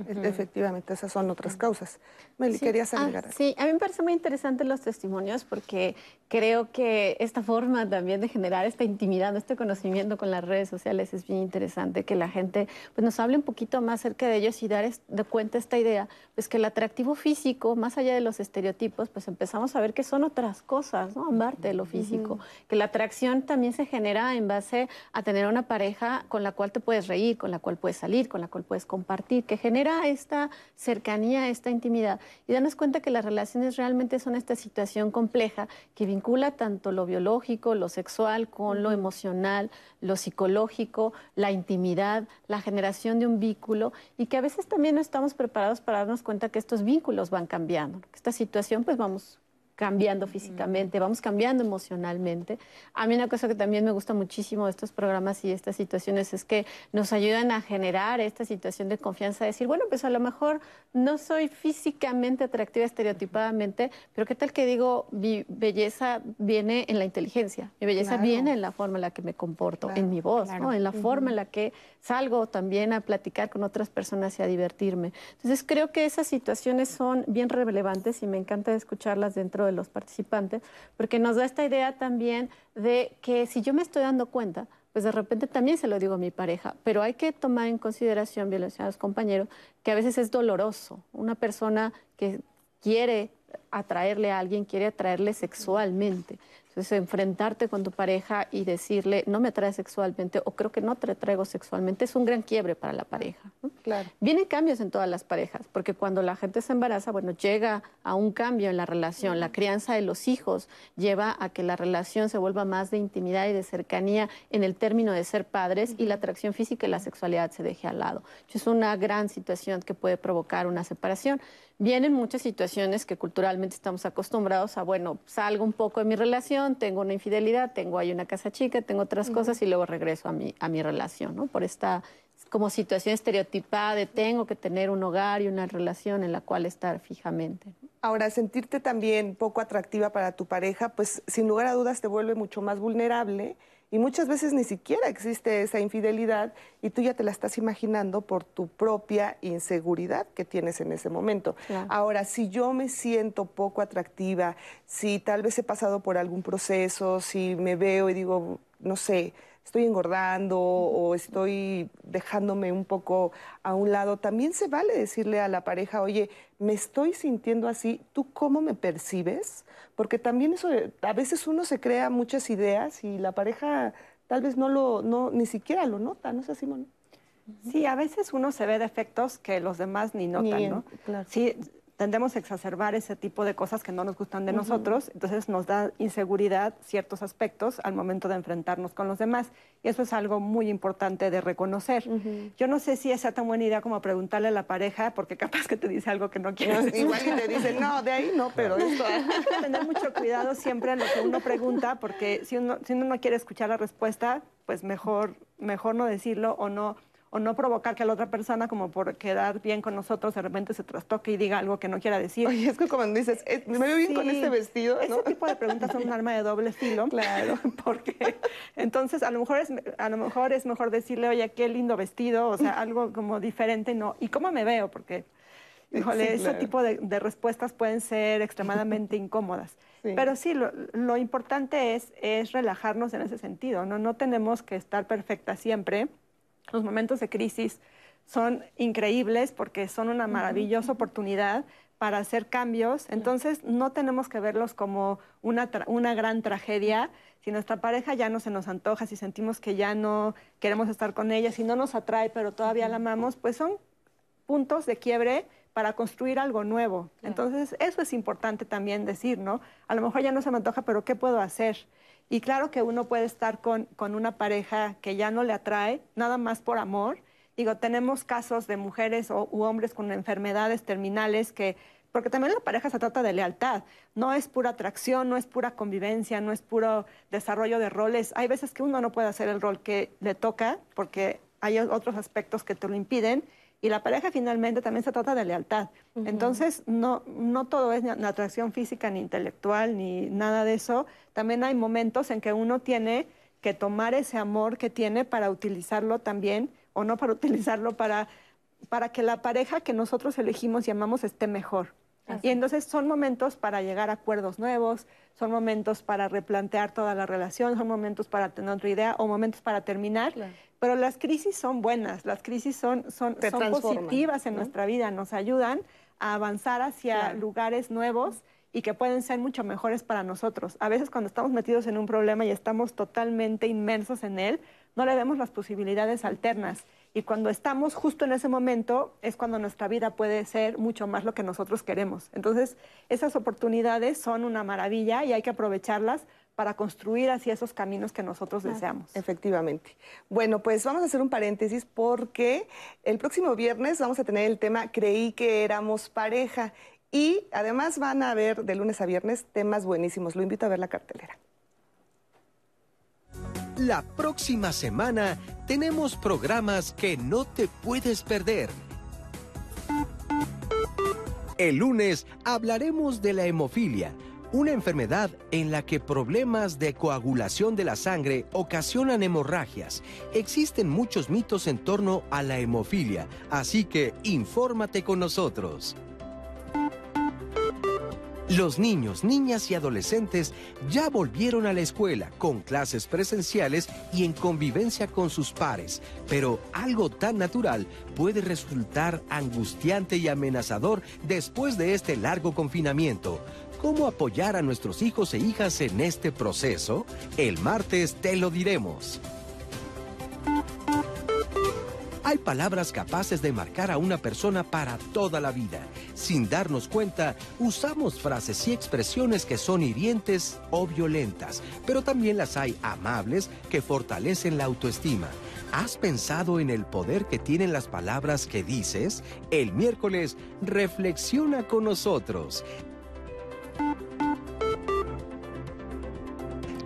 Efectivamente, esas son otras causas. Meli, sí. querías ah, agregar. sí, a mí me parece muy interesante los testimonios porque creo que esta forma también de generar esta intimidad, este conocimiento con las redes sociales es bien interesante, que la gente pues, nos hable un poquito más acerca de ellos y dar de cuenta esta idea, pues que el atractivo físico, más allá de los estereotipos, pues empezamos a ver que son otras cosas, ¿no? Aparte de lo físico, que la atracción también se genera en base a tener una pareja con la cual te puedes reír, con la cual puedes salir, con la cual puedes compartir, que genera esta cercanía, esta intimidad. Y darnos cuenta que las relaciones realmente son esta situación compleja que vincula tanto lo biológico, lo sexual con lo emocional, lo psicológico, la intimidad, la generación de un vínculo. Y que a veces también no estamos preparados para darnos cuenta que estos vínculos van cambiando, que esta situación pues vamos cambiando físicamente, vamos cambiando emocionalmente. A mí una cosa que también me gusta muchísimo de estos programas y estas situaciones es que nos ayudan a generar esta situación de confianza, decir, bueno, pues a lo mejor no soy físicamente atractiva estereotipadamente, pero qué tal que digo, mi belleza viene en la inteligencia, mi belleza viene en la forma en la que me comporto, en mi voz, ¿no? en la forma en la que salgo también a platicar con otras personas y a divertirme. Entonces creo que esas situaciones son bien relevantes y me encanta escucharlas dentro de los participantes, porque nos da esta idea también de que si yo me estoy dando cuenta, pues de repente también se lo digo a mi pareja, pero hay que tomar en consideración, bien los compañeros, que a veces es doloroso. Una persona que quiere atraerle a alguien, quiere atraerle sexualmente. Entonces, enfrentarte con tu pareja y decirle, no me atrae sexualmente o creo que no te traigo sexualmente, es un gran quiebre para la pareja. Claro. Vienen cambios en todas las parejas, porque cuando la gente se embaraza, bueno, llega a un cambio en la relación. La crianza de los hijos lleva a que la relación se vuelva más de intimidad y de cercanía en el término de ser padres y la atracción física y la sexualidad se deje al lado. Es una gran situación que puede provocar una separación vienen muchas situaciones que culturalmente estamos acostumbrados a, bueno, salgo un poco de mi relación, tengo una infidelidad, tengo ahí una casa chica, tengo otras cosas y luego regreso a mi, a mi relación, ¿no? Por esta como situación estereotipada de tengo que tener un hogar y una relación en la cual estar fijamente. Ahora, sentirte también poco atractiva para tu pareja, pues sin lugar a dudas te vuelve mucho más vulnerable y muchas veces ni siquiera existe esa infidelidad y tú ya te la estás imaginando por tu propia inseguridad que tienes en ese momento. Ahora, si yo me siento poco atractiva, si tal vez he pasado por algún proceso, si me veo y digo, no sé, estoy engordando o estoy dejándome un poco a un lado, también se vale decirle a la pareja, oye, me estoy sintiendo así, ¿tú cómo me percibes? Porque también eso, a veces uno se crea muchas ideas y la pareja tal vez no lo, no, ni siquiera lo nota, ¿no es así, Simón? Sí, a veces uno se ve defectos que los demás ni notan, ¿no? Claro. Sí, tendemos a exacerbar ese tipo de cosas que no nos gustan de nosotros, entonces nos da inseguridad ciertos aspectos al momento de enfrentarnos con los demás. Y eso es algo muy importante de reconocer. Yo no sé si es tan buena idea como preguntarle a la pareja, porque capaz que te dice algo que no quieres. Igual y te dice, no, de ahí no, pero esto... Hay que tener mucho cuidado siempre en lo que uno pregunta, porque si uno, si uno no quiere escuchar la respuesta, pues mejor, mejor no decirlo o no o no provocar que la otra persona, como por quedar bien con nosotros, de repente se trastoque y diga algo que no quiera decir. Oye, es que como dices, me veo bien con este vestido. Ese tipo de preguntas son un arma de doble filo. Claro. Porque entonces a lo mejor es, a lo mejor es mejor decirle, oye, qué lindo vestido, o sea, algo como diferente, no. ¿Y cómo me veo? Porque, híjole, ese tipo de, respuestas pueden ser extremadamente incómodas. Pero sí, lo, lo, importante es, es relajarnos en ese sentido, ¿no? No tenemos que estar perfecta siempre los momentos de crisis son increíbles porque son una maravillosa oportunidad para hacer cambios. Entonces, no tenemos que verlos como una, una gran tragedia. Si nuestra pareja ya no se nos antoja, si sentimos que ya no queremos estar con ella, si no nos atrae, pero todavía la amamos, pues son puntos de quiebre para construir algo nuevo. Entonces, eso es importante también decir, ¿no? A lo mejor ya no se me antoja, pero ¿qué puedo hacer? Y claro que uno puede estar con, con una pareja que ya no le atrae, nada más por amor. Digo, tenemos casos de mujeres o, u hombres con enfermedades terminales que, porque también la pareja se trata de lealtad, no es pura atracción, no es pura convivencia, no es puro desarrollo de roles. Hay veces que uno no puede hacer el rol que le toca porque hay otros aspectos que te lo impiden y la pareja finalmente también se trata de lealtad. Entonces, no, no todo es atracción física, ni intelectual, ni nada de eso. También hay momentos en que uno tiene que tomar ese amor que tiene para utilizarlo también, o no para utilizarlo para, para que la pareja que nosotros elegimos y amamos esté mejor. Y entonces son momentos para llegar a acuerdos nuevos, son momentos para replantear toda la relación, son momentos para tener otra idea o momentos para terminar. Pero las crisis son buenas, las crisis son, son, positivas en nuestra vida, nos ayudan a avanzar hacia lugares nuevos y que pueden ser mucho mejores para nosotros. A veces cuando estamos metidos en un problema y estamos totalmente inmersos en él, no le vemos las posibilidades alternas. Y cuando estamos justo en ese momento es cuando nuestra vida puede ser mucho más lo que nosotros queremos. Entonces, esas oportunidades son una maravilla y hay que aprovecharlas para construir así esos caminos que nosotros deseamos. Efectivamente. Bueno, pues vamos a hacer un paréntesis porque el próximo viernes vamos a tener el tema Creí que éramos pareja Y además van a ver de lunes a viernes temas buenísimos. Lo invito a ver la cartelera. La próxima semana tenemos programas que no te puedes perder. El lunes hablaremos de la hemofilia, una enfermedad en la que problemas de coagulación de la sangre ocasionan hemorragias. Existen muchos mitos en torno a la hemofilia, así que infórmate con nosotros. Los niños, niñas y adolescentes ya volvieron a la escuela con clases presenciales y en convivencia con sus pares, pero algo tan natural puede resultar angustiante y amenazador después de este largo confinamiento. ¿Cómo apoyar a nuestros hijos e hijas en este proceso? El martes te lo diremos. Hay palabras capaces de marcar a una persona para toda la vida. Sin darnos cuenta, usamos frases y expresiones que son hirientes o violentas, pero también las hay amables que fortalecen la autoestima. ¿Has pensado en el poder que tienen las palabras que dices? El miércoles, reflexiona con nosotros.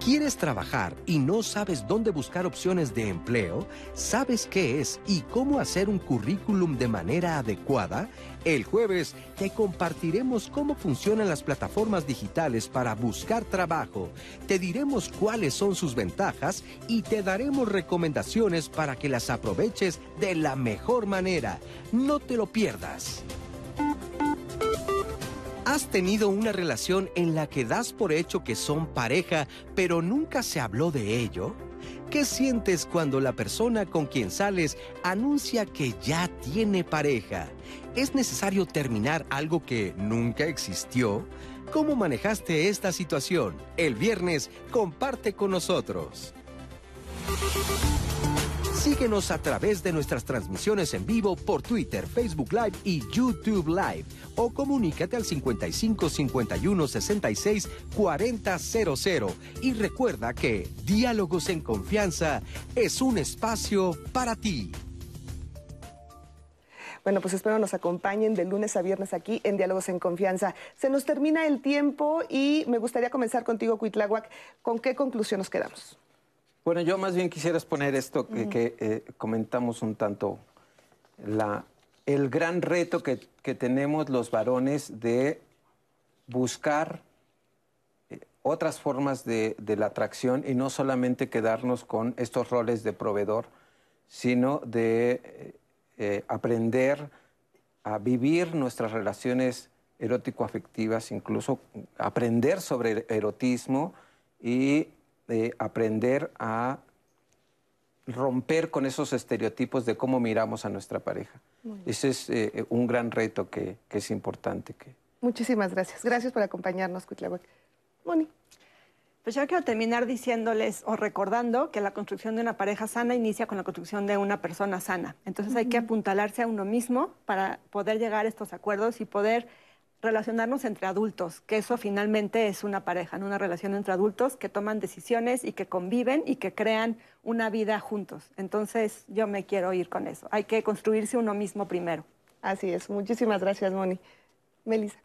¿Quieres trabajar y no sabes dónde buscar opciones de empleo? ¿Sabes qué es y cómo hacer un currículum de manera adecuada? El jueves te compartiremos cómo funcionan las plataformas digitales para buscar trabajo. Te diremos cuáles son sus ventajas y te daremos recomendaciones para que las aproveches de la mejor manera. No te lo pierdas. ¿Has tenido una relación en la que das por hecho que son pareja, pero nunca se habló de ello? ¿Qué sientes cuando la persona con quien sales anuncia que ya tiene pareja? ¿Es necesario terminar algo que nunca existió? ¿Cómo manejaste esta situación? El viernes comparte con nosotros. Síguenos a través de nuestras transmisiones en vivo por Twitter, Facebook Live y YouTube Live o comunícate al 55 51 66 40 00 y recuerda que Diálogos en Confianza es un espacio para ti. Bueno, pues espero nos acompañen de lunes a viernes aquí en Diálogos en Confianza. Se nos termina el tiempo y me gustaría comenzar contigo, Cuitláhuac. ¿Con qué conclusión nos quedamos? Bueno, yo más bien quisiera exponer esto que, eh, comentamos un tanto, la, el gran reto que, tenemos los varones de buscar eh, otras formas de, la atracción y no solamente quedarnos con estos roles de proveedor, sino de eh, aprender a vivir nuestras relaciones erótico-afectivas, incluso aprender sobre erotismo y de aprender a romper con esos estereotipos de cómo miramos a nuestra pareja. Ese es eh, un gran reto que, es importante. Que... Muchísimas gracias. Gracias por acompañarnos, Cuitlahuac. Moni. Pues yo quiero terminar diciéndoles o recordando que la construcción de una pareja sana inicia con la construcción de una persona sana. Entonces hay que apuntalarse a uno mismo para poder llegar a estos acuerdos y poder relacionarnos entre adultos, que eso finalmente es una pareja, una relación entre adultos que toman decisiones y que conviven y que crean una vida juntos. Entonces yo me quiero ir con eso. Hay que construirse uno mismo primero. Así es. Muchísimas gracias, Moni. Melissa.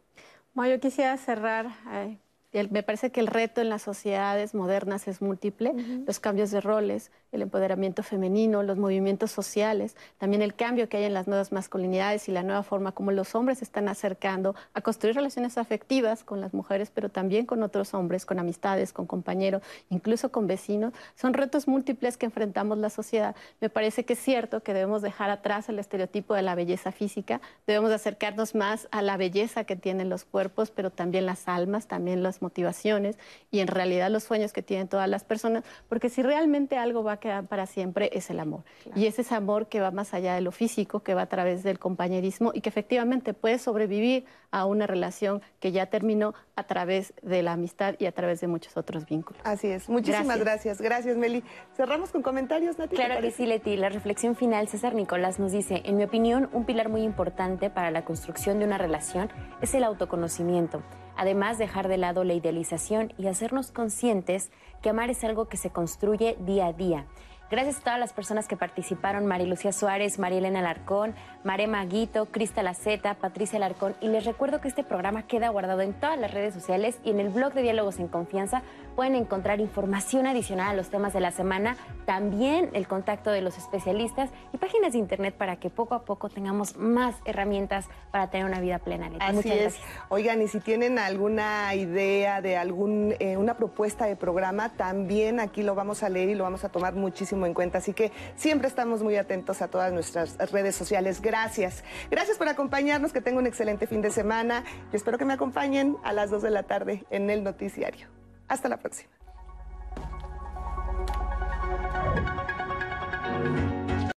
Bueno, yo quisiera cerrar eh, me parece que el reto en las sociedades modernas es múltiple, los cambios de roles, el empoderamiento femenino, los movimientos sociales, también el cambio que hay en las nuevas masculinidades y la nueva forma como los hombres se están acercando a construir relaciones afectivas con las mujeres, pero también con otros hombres, con amistades, con compañeros, incluso con vecinos. Son retos múltiples que enfrentamos la sociedad. Me parece que es cierto que debemos dejar atrás el estereotipo de la belleza física, debemos acercarnos más a la belleza que tienen los cuerpos, pero también las almas, también los motivaciones y en realidad los sueños que tienen todas las personas, porque si realmente algo va a quedar para siempre es el amor. Y es ese amor que va más allá de lo físico, que va a través del compañerismo y que efectivamente puede sobrevivir a una relación que ya terminó a través de la amistad y a través de muchos otros vínculos. Así es. Muchísimas gracias. Gracias, Meli. Cerramos con comentarios, Nati. Claro que sí, Leti. La reflexión final, César Nicolás nos dice, en mi opinión, un pilar muy importante para la construcción de una relación es el autoconocimiento. Además, dejar de lado la idealización y hacernos conscientes que amar es algo que se construye día a día. Gracias a todas las personas que participaron, Marilucia Suárez, María Elena Alarcón, Marema Maguito, Crista Laceta, Patricia Alarcón. Y les recuerdo que este programa queda guardado en todas las redes sociales y en el blog de Diálogos en Confianza pueden encontrar información adicional a los temas de la semana, también el contacto de los especialistas y páginas de internet para que poco a poco tengamos más herramientas para tener una vida plena. Así Muchas es. Gracias. Oigan, y si tienen alguna idea de algún, eh, una propuesta de programa, también aquí lo vamos a leer y lo vamos a tomar muchísimo en cuenta. Así que siempre estamos muy atentos a todas nuestras redes sociales. Gracias. Gracias por acompañarnos. Que tengan un excelente fin de semana. Yo espero que me acompañen a las 2 de la tarde en el noticiario. Hasta la próxima.